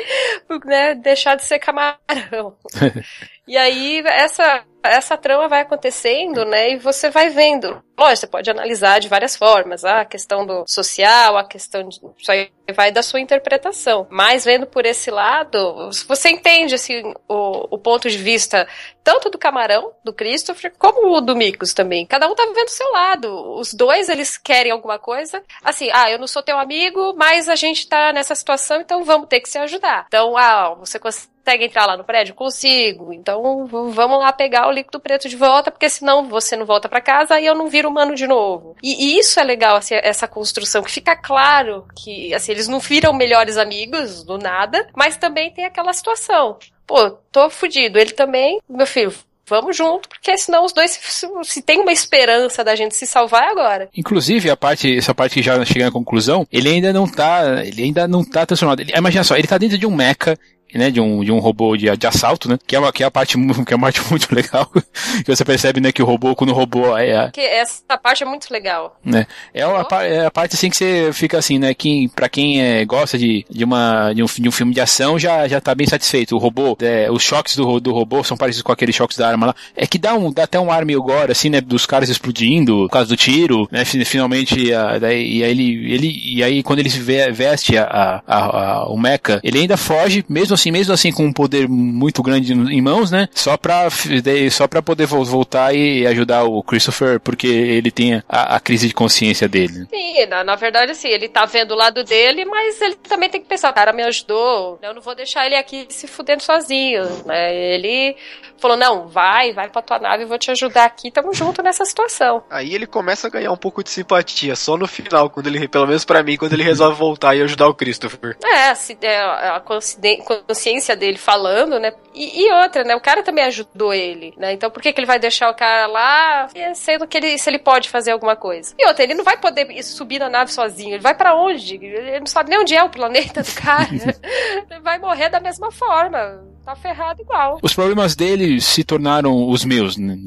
Speaker 2: né, deixar de ser camarão. [laughs] E aí, essa, essa trama vai acontecendo, né? E você vai vendo. Lógico, você pode analisar de várias formas. Ah, a questão do social, a questão de. Isso aí vai da sua interpretação. Mas vendo por esse lado, você entende assim, o, o ponto de vista tanto do Camarão, do Christopher, como o do Mikos também. Cada um tá vivendo o seu lado. Os dois, eles querem alguma coisa. Assim, ah, eu não sou teu amigo, mas a gente tá nessa situação, então vamos ter que se ajudar. Então, ah, você consegue entrar lá no prédio? Consigo. Então vamos lá pegar o líquido preto de volta, porque senão você não volta para casa e eu não viro humano de novo. E, e isso é legal, assim, essa construção, que fica claro que assim, eles não viram melhores amigos do nada, mas também tem aquela situação. Pô, tô fudido. Ele também, meu filho, vamos junto, porque senão os dois, se, se, tem uma esperança da gente se salvar é agora.
Speaker 1: Inclusive, a parte, essa parte que já chega na conclusão, ele ainda não tá, ele ainda não tá transformado. Ele, imagina só, ele tá dentro de um mecha, né, de um, de um robô de, de assalto, né, que é, uma, que é a parte, [laughs] que é uma parte muito legal, que [laughs] você percebe, né, que o robô, quando o robô é...
Speaker 2: Que essa parte é muito legal.
Speaker 1: Né, é, uma, é a parte, assim, que você fica assim, né, que pra quem é, gosta de, de, uma, de, um, de um filme de ação, já, já tá bem satisfeito. O robô, é, os choques do, do robô são parecidos com aqueles choques da arma lá, é que dá, um, dá até um ar meio gore, assim, né, dos caras explodindo, por causa do tiro, né, finalmente, a, daí, e aí ele, ele, e aí quando ele veste a, a, a, o mecha, ele ainda foge, mesmo assim, mesmo assim com um poder muito grande em mãos, né? Só pra, só pra poder voltar e ajudar o Christopher, porque ele tem a, a crise de consciência dele.
Speaker 2: Sim, na, na, verdade, assim, ele tá vendo o lado dele, mas ele também tem que pensar, o cara me ajudou, eu não vou deixar ele aqui se fudendo sozinho, né? Ele falou, não, vai, vai pra tua nave, eu vou te ajudar aqui, tamo junto nessa situação.
Speaker 3: Aí ele começa a ganhar um pouco de simpatia, só no final, quando ele, pelo menos para mim, quando ele resolve voltar e ajudar o Christopher.
Speaker 2: É, se, é a consciência dele falando, né? E, e, outra, né? O cara também ajudou ele, né? Então por que, que ele vai deixar o cara lá, sendo que ele, se ele pode fazer alguma coisa? E outra, ele não vai poder subir na nave sozinho, ele vai para onde? Ele não sabe nem onde é o planeta do cara. ele [laughs] vai morrer da mesma forma tá ferrado igual.
Speaker 1: Os problemas dele se tornaram os meus, né?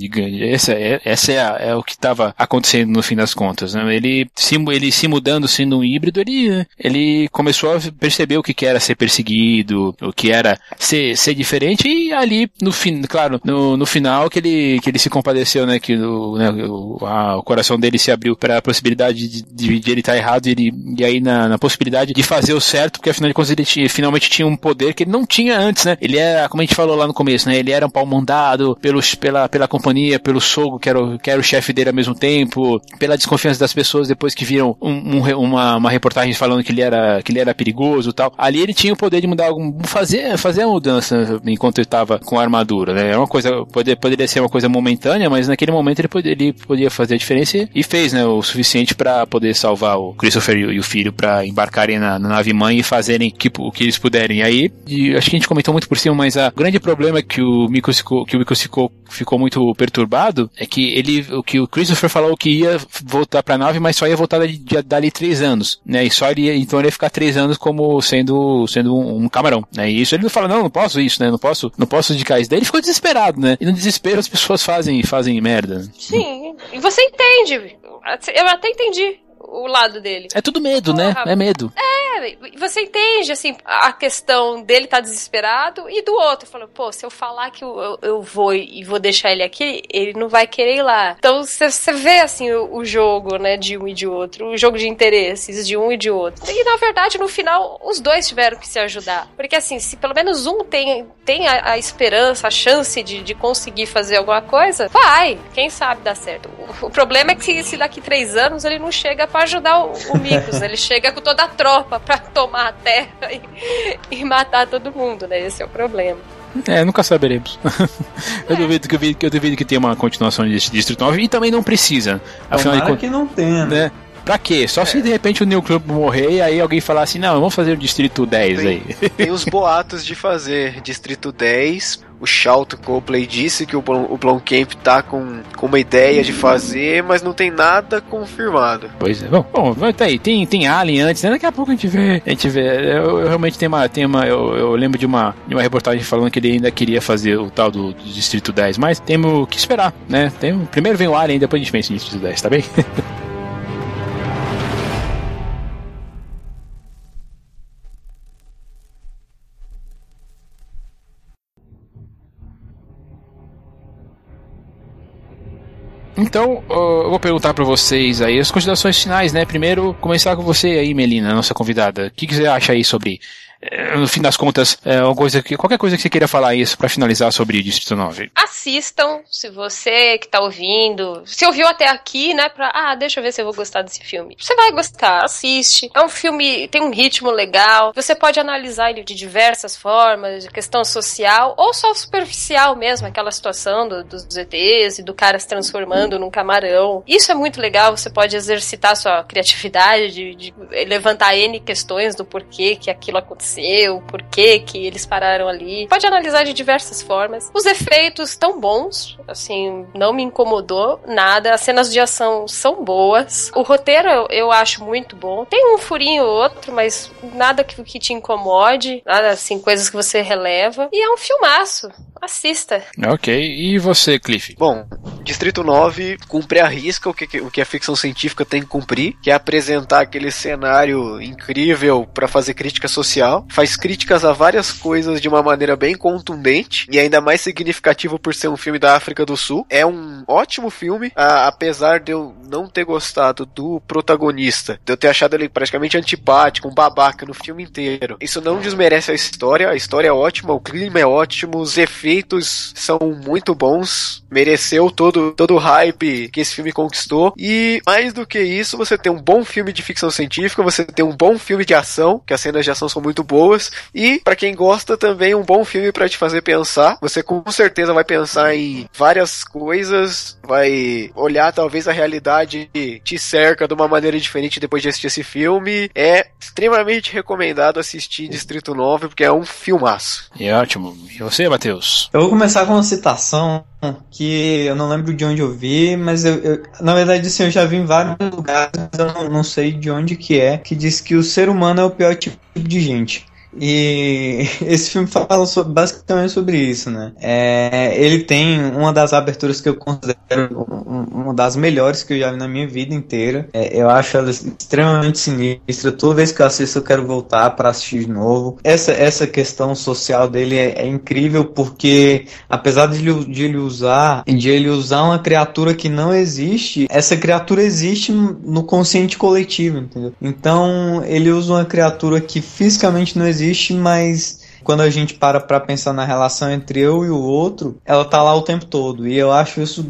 Speaker 1: Essa, é, essa é, a, é o que estava acontecendo no fim das contas, né? Ele se, ele se mudando, sendo um híbrido, ele, ele começou a perceber o que era ser perseguido, o que era ser, ser diferente, e ali, no fim, claro, no, no final que ele, que ele se compadeceu, né? Que né, o, a, o coração dele se abriu para a possibilidade de, de, de ele estar tá errado, e, ele, e aí na, na possibilidade de fazer o certo, porque afinal de contas ele tinha, finalmente tinha um poder que ele não tinha antes, né? Ele era, como a gente falou lá no começo, né? Ele era um pau mandado pelos, pela, pela companhia, pelo sogro, que era o, que era o chefe dele ao mesmo tempo, pela desconfiança das pessoas depois que viram um, um, uma, uma reportagem falando que ele era, que ele era perigoso e tal. Ali ele tinha o poder de mudar algum, fazer, fazer a mudança enquanto ele estava com a armadura, né? É uma coisa, poder, poderia ser uma coisa momentânea, mas naquele momento ele, poder, ele podia fazer a diferença e fez, né? O suficiente para poder salvar o Christopher e o filho para embarcarem na, na, nave mãe e fazerem que, o que eles puderem. Aí, acho que a gente comentou muito por cima, mas a, o grande problema que o Mikos ficou, que o Mikos ficou, ficou muito perturbado é que ele, o que o Christopher falou que ia voltar pra nave, mas só ia voltar dali, dali três anos, né? E só ele ia, então ele ia ficar três anos como sendo, sendo um, um, camarão, né? E isso ele não fala, não, não posso isso, né? Não posso, não posso indicar isso. Daí ele ficou desesperado, né? E no desespero as pessoas fazem, fazem merda.
Speaker 2: Sim. E você entende. Eu até entendi o lado dele.
Speaker 1: É tudo medo, né? Porra, né? É medo.
Speaker 2: É, você entende, assim, a questão dele tá desesperado e do outro, falando, pô, se eu falar que eu, eu, eu, vou e vou deixar ele aqui, ele não vai querer ir lá. Então você vê, assim, o, o, jogo, né, de um e de outro, o jogo de interesses de um e de outro. E na verdade, no final, os dois tiveram que se ajudar. Porque, assim, se pelo menos um tem, tem a, a esperança, a chance de, de conseguir fazer alguma coisa, vai, quem sabe dá certo. O, o problema é que se daqui três anos ele não chega para ajudar o, o Mikos. Ele chega com toda a tropa para tomar a terra e, e, matar todo mundo, né? Esse é o problema.
Speaker 1: É, nunca saberemos. [laughs] eu, é. duvido que, eu duvido que tenha uma continuação de Distrito 9 e também não precisa.
Speaker 4: Afinal Tomara de que não tenha. Né?
Speaker 1: Pra quê? Só é. se de repente o New Club morrer e aí alguém falar assim, não, vamos fazer o Distrito 10
Speaker 3: tem,
Speaker 1: aí.
Speaker 3: Tem os [laughs] boatos de fazer Distrito 10 o Charlton Copley disse que o, o Blomkamp tá com, com uma ideia de fazer, mas não tem nada confirmado.
Speaker 1: Pois é. Bom, bom tá aí. Tem, tem Alien antes, né? Daqui a pouco a gente vê. A gente vê. Eu, eu realmente tenho uma. Tenho uma eu, eu, lembro de uma, de uma reportagem falando que ele ainda queria fazer o tal do, do Distrito 10, mas temos que esperar, né? Tem, primeiro vem o Alien, depois a gente pensa em Distrito 10, tá bem? [laughs] Então, eu vou perguntar para vocês aí as considerações finais, né? Primeiro, começar com você aí, Melina, nossa convidada. O que, que você acha aí sobre no fim das contas, é coisa que, qualquer coisa que você queira falar isso para finalizar sobre Distrito 9.
Speaker 2: Assistam, se você que tá ouvindo, se ouviu até aqui, né, pra, ah, deixa eu ver se eu vou gostar desse filme. Você vai gostar, assiste. É um filme, tem um ritmo legal, você pode analisar ele de diversas formas, questão social, ou só superficial mesmo, aquela situação do, dos ETs e do cara se transformando num camarão. Isso é muito legal, você pode exercitar sua criatividade, de, de levantar N questões do porquê que aquilo aconteceu aconteceu, por que que eles pararam ali. Pode analisar de diversas formas. Os efeitos estão bons, assim, não me incomodou nada. As cenas de ação são boas. O roteiro eu, eu acho muito bom. Tem um furinho ou outro, mas nada que, que te incomode, nada assim, coisas que você releva. E é um filmaço. Assista.
Speaker 1: Ok. E você, Cliff?
Speaker 3: Bom, Distrito 9 cumpre a risca o que, o que a ficção científica tem que cumprir, que é apresentar aquele cenário incrível para fazer crítica social. Faz críticas a várias coisas de uma maneira bem contundente e ainda mais significativo por ser um filme da África do Sul. É um ótimo filme, a, apesar de eu não ter gostado do protagonista, de eu ter achado ele praticamente antipático, um babaca no filme inteiro. Isso não desmerece a história, a história é ótima, o clima é ótimo, os efeitos efeitos são muito bons, mereceu todo, todo o hype que esse filme conquistou. E mais do que isso, você tem um bom filme de ficção científica, você tem um bom filme de ação, que as cenas de ação são muito boas. E para quem gosta também um bom filme para te fazer pensar. Você com certeza vai pensar em várias coisas, vai olhar talvez a realidade te cerca de uma maneira diferente depois de assistir esse filme. É extremamente recomendado assistir Distrito 9 porque é um filmaço.
Speaker 1: É ótimo. E você, Matheus?
Speaker 4: Eu vou começar com uma citação que eu não lembro de onde eu vi, mas eu, eu na verdade assim, eu já vi em vários lugares, eu não, não sei de onde que é, que diz que o ser humano é o pior tipo de gente. E [laughs] esse filme fala sobre, basicamente sobre isso, né? É, ele tem uma das aberturas que eu considero uma das melhores que eu já vi na minha vida inteira. É, eu acho ela extremamente sinistra. Toda vez que eu assisto, eu quero voltar para assistir de novo. Essa, essa questão social dele é, é incrível porque, apesar de de ele usar de ele usar uma criatura que não existe, essa criatura existe no consciente coletivo, entendeu? Então ele usa uma criatura que fisicamente não existe existe, mas quando a gente para para pensar na relação entre eu e o outro, ela tá lá o tempo todo. E eu acho isso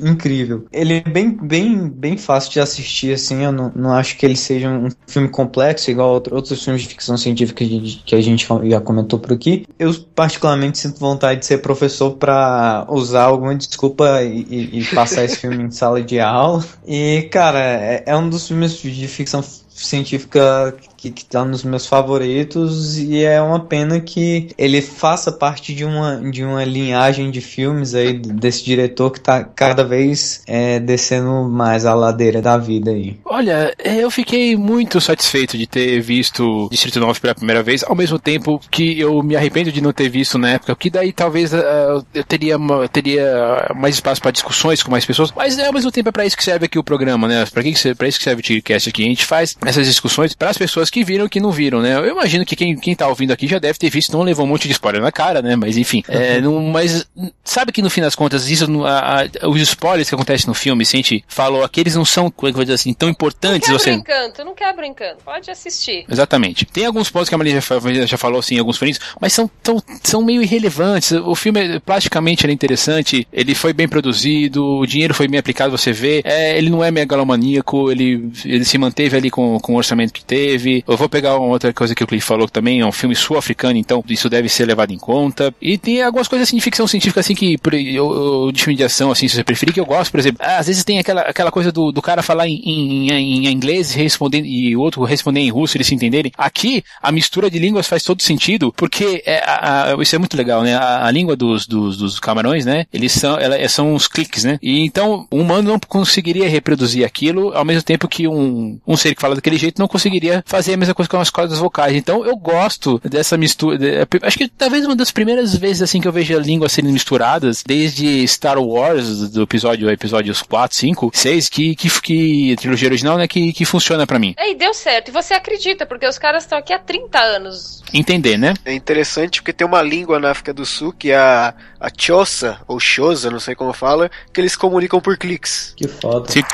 Speaker 4: incrível. Ele é bem, bem, bem fácil de assistir, assim. Eu não, não acho que ele seja um filme complexo, igual outro, outros filmes de ficção científica que a gente já comentou por aqui. Eu, particularmente, sinto vontade de ser professor para usar alguma desculpa e, e passar esse filme em sala de aula. E, cara, é, é um dos filmes de ficção científica que, que tá nos meus favoritos e é uma pena que ele faça parte de uma, de uma linhagem de filmes aí desse diretor que tá cada vez é, descendo mais a ladeira da vida aí.
Speaker 1: Olha, é, eu fiquei muito satisfeito de ter visto Distrito 9 pela primeira vez, ao mesmo tempo que eu me arrependo de não ter visto na época, que daí talvez uh, eu teria, teria mais espaço para discussões com mais pessoas, mas ao mesmo tempo é para isso que serve aqui o programa, né? Para que, para isso que serve o Tigcast aqui. A gente faz essas discussões para as pessoas que viram e que não viram, né? Eu imagino que quem, quem tá ouvindo aqui já deve ter visto, não levou um monte de spoiler na cara, né? Mas enfim, é, não, mas sabe que no fim das contas, isso, a, a, os spoilers que acontecem no filme, se a gente falou, aqueles não são, como é que eu vou dizer assim, tão importantes.
Speaker 2: Não quebra
Speaker 1: você...
Speaker 2: encanto, não quebra encanto, pode assistir.
Speaker 1: Exatamente. Tem alguns pontos que a Maria já, já falou, assim, alguns frentes, mas são, tão, são meio irrelevantes. O filme, plasticamente, ele é interessante, ele foi bem produzido, o dinheiro foi bem aplicado, você vê, é, ele não é megalomaníaco, ele, ele se manteve ali com, com o orçamento que teve. Eu vou pegar uma outra coisa que o Cliff falou também é um filme sul-africano, então isso deve ser levado em conta. E tem algumas coisas assim de ficção científica, assim, que eu, de filme de ação, assim, se você preferir, que eu gosto, por exemplo. Às vezes tem aquela, aquela coisa do, do cara falar em, em, em inglês responder, e o outro responder em russo, eles se entenderem. Aqui, a mistura de línguas faz todo sentido, porque é, a, a, isso é muito legal, né? A, a língua dos, dos, dos, camarões, né? Eles são, ela, são uns cliques, né? E então, o humano não conseguiria reproduzir aquilo, ao mesmo tempo que um, um ser que fala daquele jeito não conseguiria fazer fazem a mesma coisa com as cordas vocais. Então eu gosto dessa mistura. De, acho que talvez uma das primeiras vezes assim que eu vejo a língua sendo misturadas, desde Star Wars, do episódio episódios 4, 5, 6, que, que, que trilogia original, né, que, que funciona para mim.
Speaker 2: E deu certo. E você acredita, porque os caras estão aqui há 30 anos.
Speaker 1: Entender, né?
Speaker 3: É interessante porque tem uma língua na África do Sul que é a, a Chosa, ou Xosa, não sei como fala, que eles comunicam por cliques.
Speaker 4: Que foda.
Speaker 1: Se...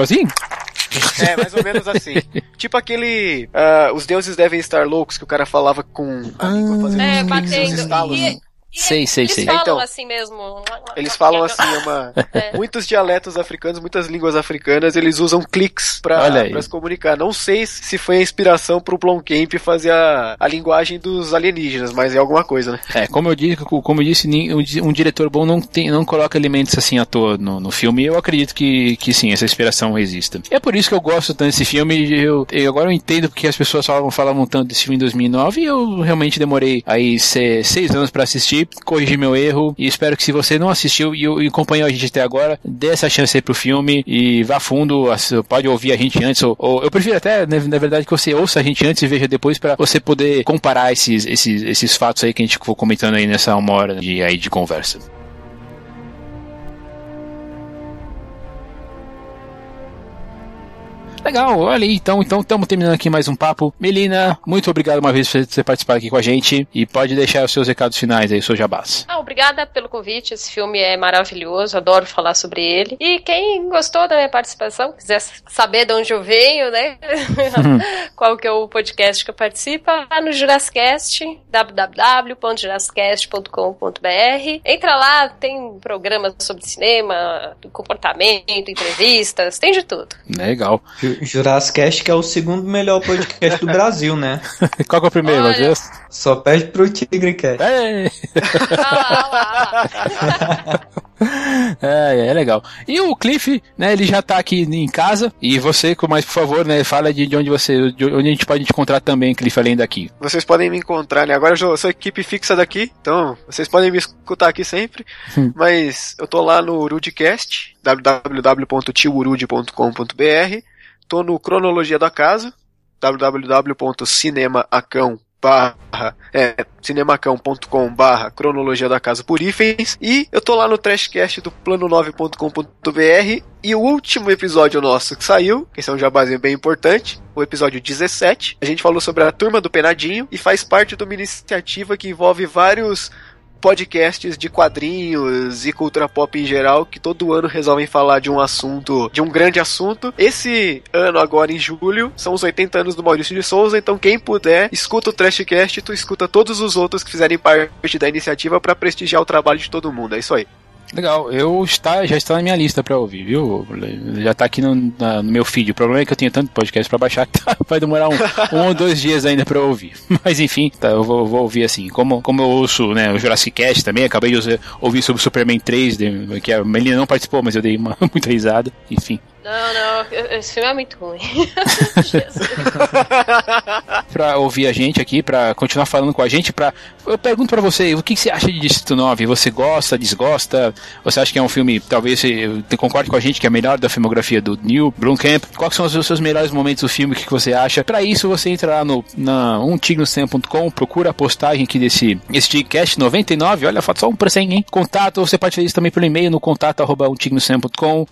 Speaker 1: Assim? [laughs]
Speaker 3: É, mais ou menos assim. tipo aquele. Uh, os deuses devem estar loucos, que o cara falava com a língua fazendo
Speaker 2: É,
Speaker 3: cliques, os
Speaker 2: batendo.
Speaker 3: estalos.
Speaker 2: E,
Speaker 1: Sei, sei,
Speaker 2: eles
Speaker 1: sei.
Speaker 2: falam
Speaker 3: Então,
Speaker 2: assim mesmo.
Speaker 3: Eles falam assim, uma, [laughs]
Speaker 2: É.
Speaker 3: muitos dialetos africanos, muitas línguas africanas, eles usam cliques pra se comunicar. Não sei se foi a inspiração pro Blomkamp fazer a, a linguagem dos alienígenas, mas é alguma coisa, né?
Speaker 1: É, como eu disse, como eu disse, um di- diretor bom não, tem, não coloca elementos assim à toa no, no filme. Eu acredito que, que sim, essa inspiração exista. É por isso que eu gosto tanto desse filme. Eu, eu agora eu entendo porque as pessoas falavam, falavam tanto desse filme em 2009 e eu realmente demorei aí se- seis anos pra assistir, corrigi meu erro e espero que se você não assistiu e, e acompanhou a gente até agora, dê essa chance aí pro filme e vá fundo, pode ouvir a gente antes ou, ou eu prefiro até, né, na verdade, que você ouça a gente antes e veja depois pra você poder comparar esses, esses, esses fatos aí que a gente ficou comentando aí nessa uma hora de, aí de conversa. Legal, olha aí, então então estamos terminando aqui mais um papo. Melina, muito obrigado uma vez por você participar aqui com a gente e pode deixar os seus recados finais aí, seu jabás.
Speaker 2: Ah, obrigada pelo convite. Esse filme é maravilhoso, adoro falar sobre ele. E quem gostou da minha participação, quiser saber de onde eu venho, né? [laughs] Qual que é o podcast que eu participo, lá no Jurassicast, www.jurassicast.com.br. Entra lá, tem programas sobre cinema, comportamento, entrevistas, tem de tudo.
Speaker 1: Legal.
Speaker 4: Ju- Jurassic Cast, que é o segundo melhor podcast do Brasil, né? [laughs]
Speaker 1: Qual que é o primeiro,
Speaker 2: Olha.
Speaker 1: Matheus?
Speaker 4: Só perde pro Tigre Cast.
Speaker 1: É, [laughs] é, é legal. E o Cliff, né, ele já tá aqui em casa. E você, com mais por favor, né, fala de, de onde você, de onde a gente pode te encontrar também, Cliff, além daqui.
Speaker 3: Vocês podem me encontrar, né? Agora eu sou equipe fixa daqui, então vocês podem me escutar aqui sempre.
Speaker 1: Hum.
Speaker 3: Mas eu tô lá no Urudcast, www.tiorude.com.br. Tô no Cronologia da Casa, www.cinemacão é, cronologia da casa por hífens e eu tô lá no Trashcast do plano9.com.br e o último episódio nosso que saiu, que é um jabazinho bem importante, o episódio 17, a gente falou sobre a turma do Penadinho e faz parte de uma iniciativa que envolve vários podcasts de quadrinhos e cultura pop em geral que todo ano resolvem falar de um assunto, de um grande assunto. Esse ano agora em julho são os 80 anos do Maurício de Souza, então quem puder, escuta o Trashcast, tu escuta todos os outros que fizerem parte da iniciativa para prestigiar o trabalho de todo mundo. É isso aí.
Speaker 1: Legal, eu está, já está na minha lista pra ouvir, viu? Já tá aqui no, na- no meu feed. O problema é que eu tenho tanto podcast pra baixar que tá- [laughs] vai demorar um, um ou dois dias ainda eu ouvir. [laughs] Mas enfim, tá, eu vou, vou ouvir assim. Como, como eu ouço né, o Jurassic Cast também, acabei de usar- ouvir sobre o Superman 3, de- que a Melina não participou, mas eu dei uma [laughs] muita risada. Enfim.
Speaker 2: Não, não, esse filme é muito ruim.
Speaker 1: Pra ouvir a gente aqui, pra continuar falando com a gente, pra... eu pergunto pra você, o que, você acha de Distrito 9? Você gosta, desgosta? Você acha que é um filme, talvez você concorde com a gente que é melhor da filmografia do Neil Blomkamp? Quais são os seus melhores momentos do filme? O que, você acha? Pra isso, você entra lá no na umtignocinema.com, procura a postagem aqui desse esse Tigcast 99, olha, falta só um por cem, hein? Contato, você pode fazer isso também pelo e-mail no contato arroba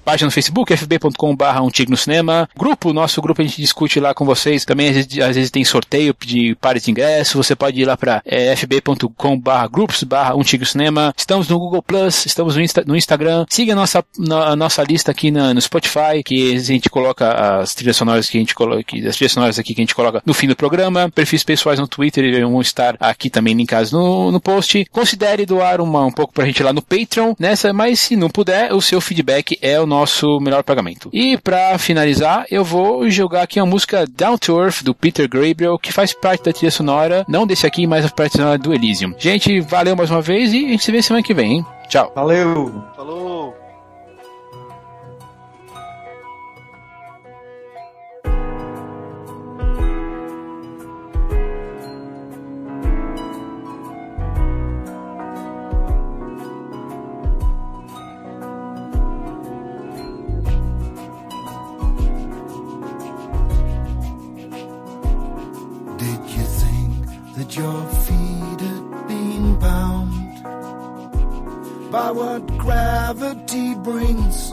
Speaker 1: página no Facebook, fb.com barra um tigre no cinema, grupo, nosso grupo a gente discute lá com vocês, também às vezes, às vezes tem sorteio de pares de ingresso, você pode ir lá pra é, fb.com barra grupos barra um cinema, estamos no Google Plus, estamos no, Insta- no Instagram, siga a nossa, na- a nossa lista aqui na- no Spotify, que a gente coloca as trilhas sonoras que a gente coloca, as trilhas sonoras aqui que a gente coloca no fim do programa, perfis pessoais no Twitter vão estar aqui também linkados no, no post, considere doar uma, um pouco pra gente lá no Patreon, nessa, mas se não puder, o seu feedback é o nosso melhor pagamento. E pra finalizar, eu vou jogar aqui a música Down to Earth do Peter Gabriel, que faz parte da trilha sonora, não desse aqui, mas a parte sonora do Elysium. Gente, valeu mais uma vez e a gente se vê semana que vem, hein? Tchau.
Speaker 4: Valeu!
Speaker 3: Falou!
Speaker 5: by what gravity brings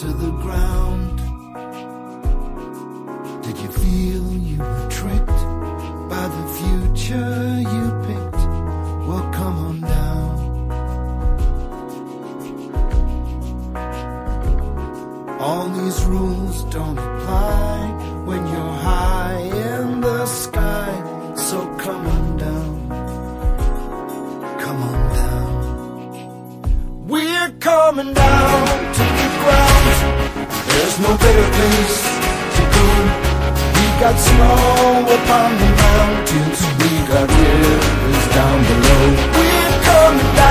Speaker 5: to the ground. Did you feel you were tricked by the future you picked? Well, come on down. All these rules don't apply when you're high in the sky, so come on. We're coming down to the ground. There's no better place to go. We got snow upon the mountains. We got rivers down below. We're coming down.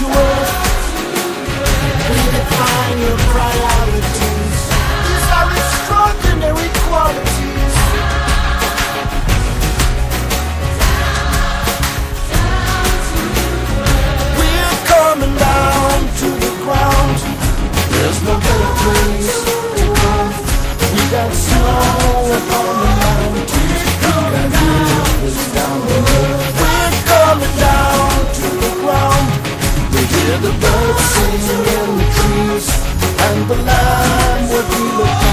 Speaker 5: to the birds sing in the trees and the land where we live.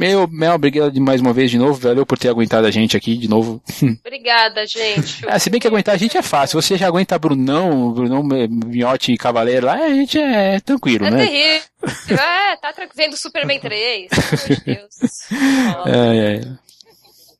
Speaker 1: Meu, Mel, obrigado mais uma vez de novo. Valeu por ter aguentado a gente aqui de novo. [laughs]
Speaker 2: Obrigada, gente.
Speaker 1: Ah, se bem que aguentar a gente é fácil. Você já aguenta Brunão, Brunão Miotti e Cavaleiro lá, a gente é tranquilo,
Speaker 2: É
Speaker 1: né?
Speaker 2: terrível. É, tá tranquilo. Vendo Superman 3. Pelo amor de Deus. [laughs]
Speaker 1: É, é.